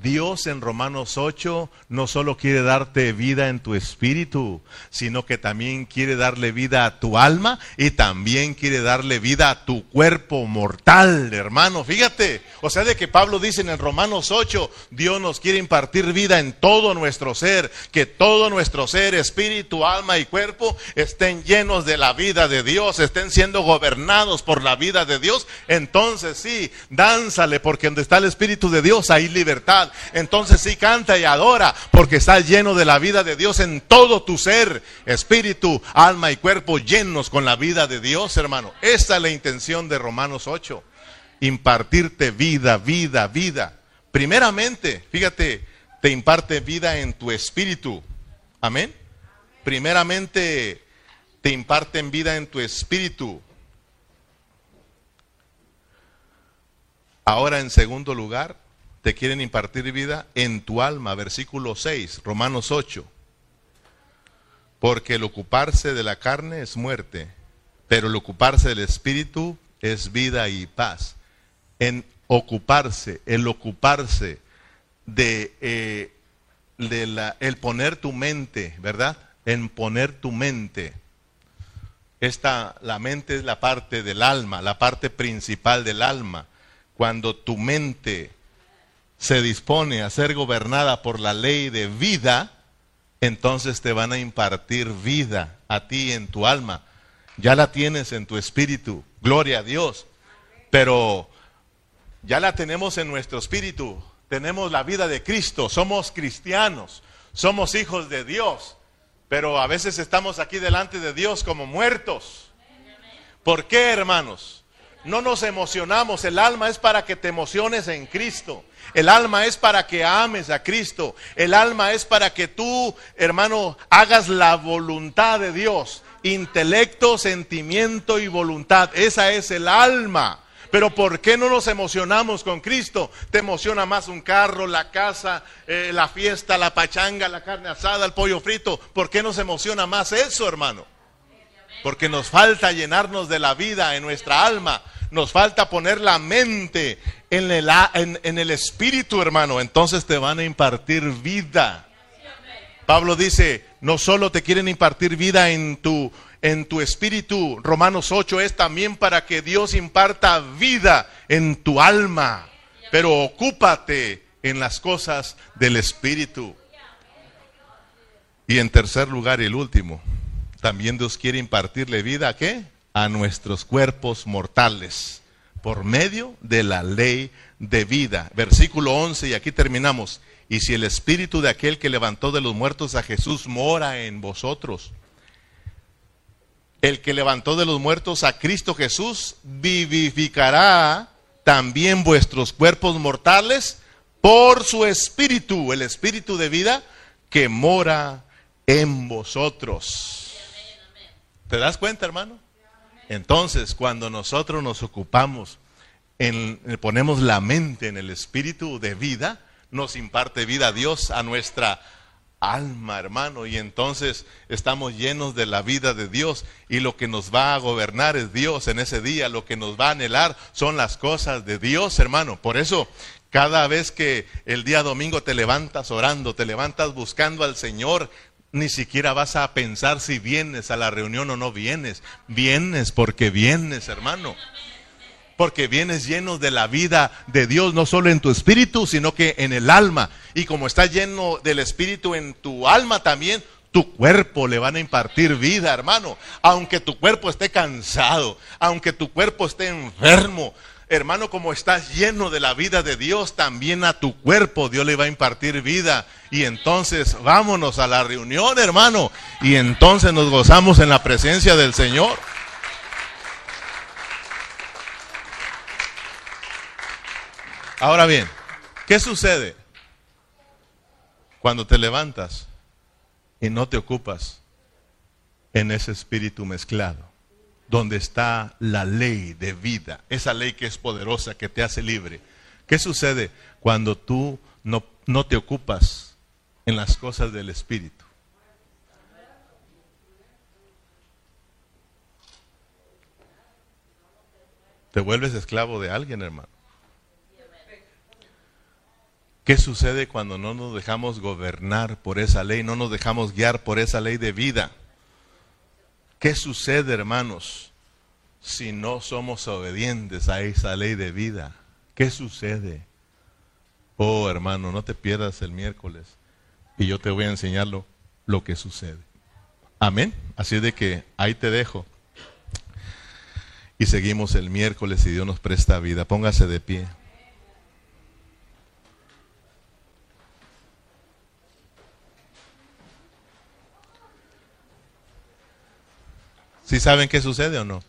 Dios en Romanos 8 no solo quiere darte vida en tu espíritu, sino que también quiere darle vida a tu alma y también quiere darle vida a tu cuerpo mortal, hermano. Fíjate, o sea, de que Pablo dice en Romanos 8, Dios nos quiere impartir vida en todo nuestro ser, que todo nuestro ser, espíritu, alma y cuerpo estén llenos de la vida de Dios, estén siendo gobernados por la vida de Dios. Entonces sí, dánzale, porque donde está el Espíritu de Dios hay libertad entonces sí canta y adora, porque está lleno de la vida de Dios en todo tu ser, espíritu, alma y cuerpo llenos con la vida de Dios, hermano. Esta es la intención de Romanos 8, impartirte vida, vida, vida. Primeramente, fíjate, te imparte vida en tu espíritu. Amén. Primeramente, te imparten vida en tu espíritu. Ahora, en segundo lugar, te quieren impartir vida en tu alma. Versículo 6, Romanos 8. Porque el ocuparse de la carne es muerte, pero el ocuparse del espíritu es vida y paz. En ocuparse, el ocuparse de, eh, la, el poner tu mente, ¿verdad? En poner tu mente. Esta, la mente es la parte del alma, la parte principal del alma. Cuando tu mente se dispone a ser gobernada por la ley de vida, entonces te van a impartir vida a ti en tu alma. Ya la tienes en tu espíritu, gloria a Dios. Pero ya la tenemos en nuestro espíritu, tenemos la vida de Cristo, somos cristianos, somos hijos de Dios, pero a veces estamos aquí delante de Dios como muertos. ¿Por qué, hermanos? No nos emocionamos, el alma es para que te emociones en Cristo. El alma es para que ames a Cristo. El alma es para que tú, hermano, hagas la voluntad de Dios. Intelecto, sentimiento y voluntad. Esa es el alma. Pero ¿por qué no nos emocionamos con Cristo? Te emociona más un carro, la casa, eh, la fiesta, la pachanga, la carne asada, el pollo frito. ¿Por qué nos emociona más eso, hermano? Porque nos falta llenarnos de la vida en nuestra alma. Nos falta poner la mente en el, en, el espíritu, hermano. Entonces te van a impartir vida. Pablo dice, no solo te quieren impartir vida en tu, en tu espíritu, Romanos 8 es también para que Dios imparta vida en tu alma. Pero ocúpate en las cosas del espíritu. Y en tercer lugar, el último, también Dios quiere impartirle vida a qué? A nuestros cuerpos mortales por medio de la ley de vida. Versículo 11 y aquí terminamos. Y si el espíritu de aquel que levantó de los muertos a Jesús mora en vosotros, el que levantó de los muertos a Cristo Jesús vivificará también vuestros cuerpos mortales por su espíritu, el espíritu de vida que mora en vosotros. ¿Te das cuenta, hermano? Entonces, cuando nosotros nos ocupamos, en, ponemos la mente en el espíritu de vida, nos imparte vida a Dios, a nuestra alma, hermano, y entonces estamos llenos de la vida de Dios y lo que nos va a gobernar es Dios en ese día, lo que nos va a anhelar son las cosas de Dios, hermano. Por eso, cada vez que el día domingo te levantas orando, te levantas buscando al Señor, ni siquiera vas a pensar si vienes a la reunión o no vienes. Vienes porque vienes, hermano. Porque vienes lleno de la vida de Dios, no solo en tu espíritu, sino que en el alma. Y como estás lleno del espíritu en tu alma también, tu cuerpo le van a impartir vida, hermano. Aunque tu cuerpo esté cansado, aunque tu cuerpo esté enfermo, hermano, como estás lleno de la vida de Dios, también a tu cuerpo Dios le va a impartir vida. Y entonces vámonos a la reunión, hermano. Y entonces nos gozamos en la presencia del Señor. Ahora bien, ¿qué sucede cuando te levantas y no te ocupas en ese espíritu mezclado? Donde está la ley de vida, esa ley que es poderosa, que te hace libre. ¿Qué sucede cuando tú no, no te ocupas en las cosas del Espíritu? Te vuelves esclavo de alguien, hermano. ¿Qué sucede cuando no nos dejamos gobernar por esa ley, no nos dejamos guiar por esa ley de vida? ¿Qué sucede, hermanos, si no somos obedientes a esa ley de vida? ¿Qué sucede? Oh, hermano, no te pierdas el miércoles y yo te voy a enseñar lo, lo que sucede. Amén. Así de que ahí te dejo. Y seguimos el miércoles si Dios nos presta vida. Póngase de pie. ¿Sí saben qué sucede o no?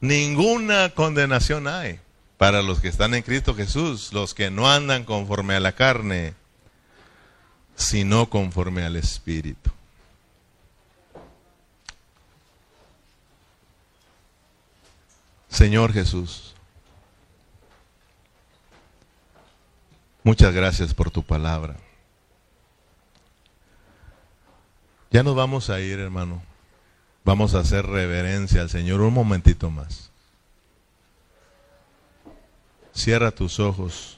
Ninguna condenación hay para los que están en Cristo Jesús, los que no andan conforme a la carne, sino conforme al Espíritu. Señor Jesús, muchas gracias por tu palabra. Ya nos vamos a ir, hermano. Vamos a hacer reverencia al Señor un momentito más. Cierra tus ojos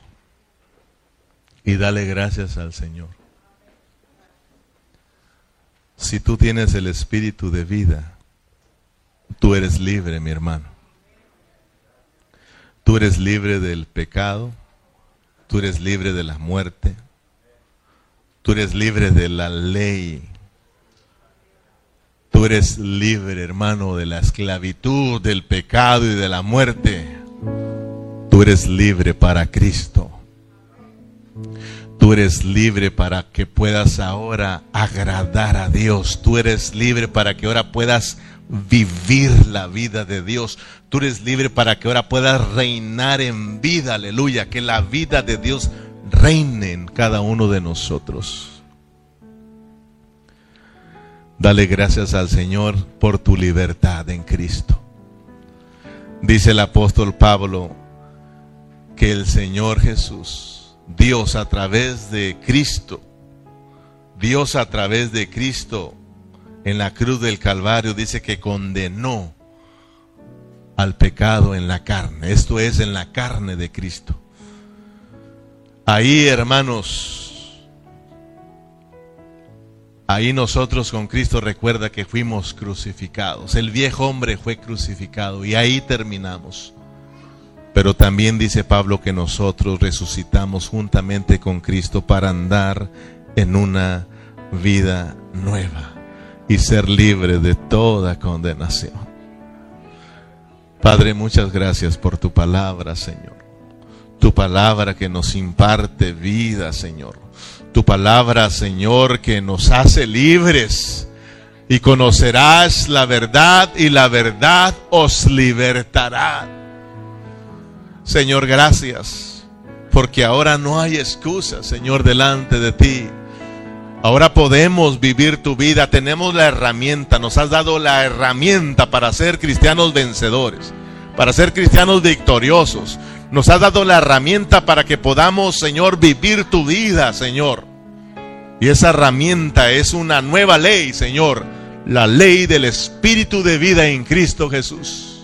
y dale gracias al Señor. Si tú tienes el espíritu de vida, tú eres libre, mi hermano. Tú eres libre del pecado, tú eres libre de la muerte, tú eres libre de la ley. Tú eres libre, hermano, de la esclavitud, del pecado y de la muerte. Tú eres libre para Cristo. Tú eres libre para que puedas ahora agradar a Dios. Tú eres libre para que ahora puedas vivir la vida de Dios. Tú eres libre para que ahora puedas reinar en vida, aleluya, que la vida de Dios reine en cada uno de nosotros. Dale gracias al Señor por tu libertad en Cristo. Dice el apóstol Pablo que el Señor Jesús, Dios a través de Cristo, Dios a través de Cristo en la cruz del Calvario dice que condenó al pecado en la carne. Esto es en la carne de Cristo. Ahí, hermanos, ahí nosotros con Cristo recuerda que fuimos crucificados. El viejo hombre fue crucificado y ahí terminamos. Pero también dice Pablo que nosotros resucitamos juntamente con Cristo para andar en una vida nueva y ser libre de toda condenación. Padre, muchas gracias por tu palabra, Señor. Tu palabra que nos imparte vida, Señor. Tu palabra, Señor, que nos hace libres. Y conocerás la verdad y la verdad os libertará. Señor, gracias. Porque ahora no hay excusa, Señor, delante de ti. Ahora podemos vivir tu vida, tenemos la herramienta, nos has dado la herramienta para ser cristianos vencedores, para ser cristianos victoriosos. Nos has dado la herramienta para que podamos, Señor, vivir tu vida, Señor. Y esa herramienta es una nueva ley, Señor, la ley del Espíritu de vida en Cristo Jesús.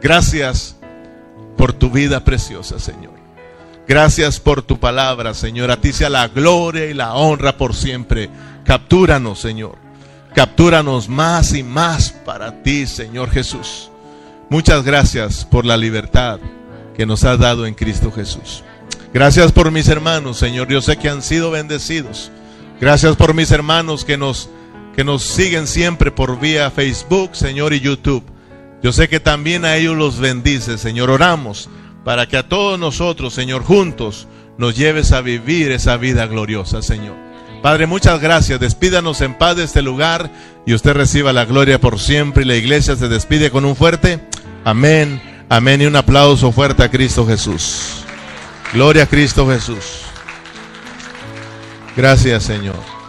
Gracias por tu vida preciosa, Señor. Gracias por tu palabra, Señor. A ti sea la gloria y la honra por siempre. Captúranos, Señor. Captúranos más y más para ti, Señor Jesús. Muchas gracias por la libertad que nos has dado en Cristo Jesús. Gracias por mis hermanos, Señor. Yo sé que han sido bendecidos. Gracias por mis hermanos que nos, que nos siguen siempre por vía Facebook, Señor, y YouTube. Yo sé que también a ellos los bendice, Señor. Oramos para que a todos nosotros, Señor, juntos nos lleves a vivir esa vida gloriosa, Señor. Padre, muchas gracias. Despídanos en paz de este lugar y usted reciba la gloria por siempre. Y la iglesia se despide con un fuerte amén, amén y un aplauso fuerte a Cristo Jesús. Gloria a Cristo Jesús. Gracias, Señor.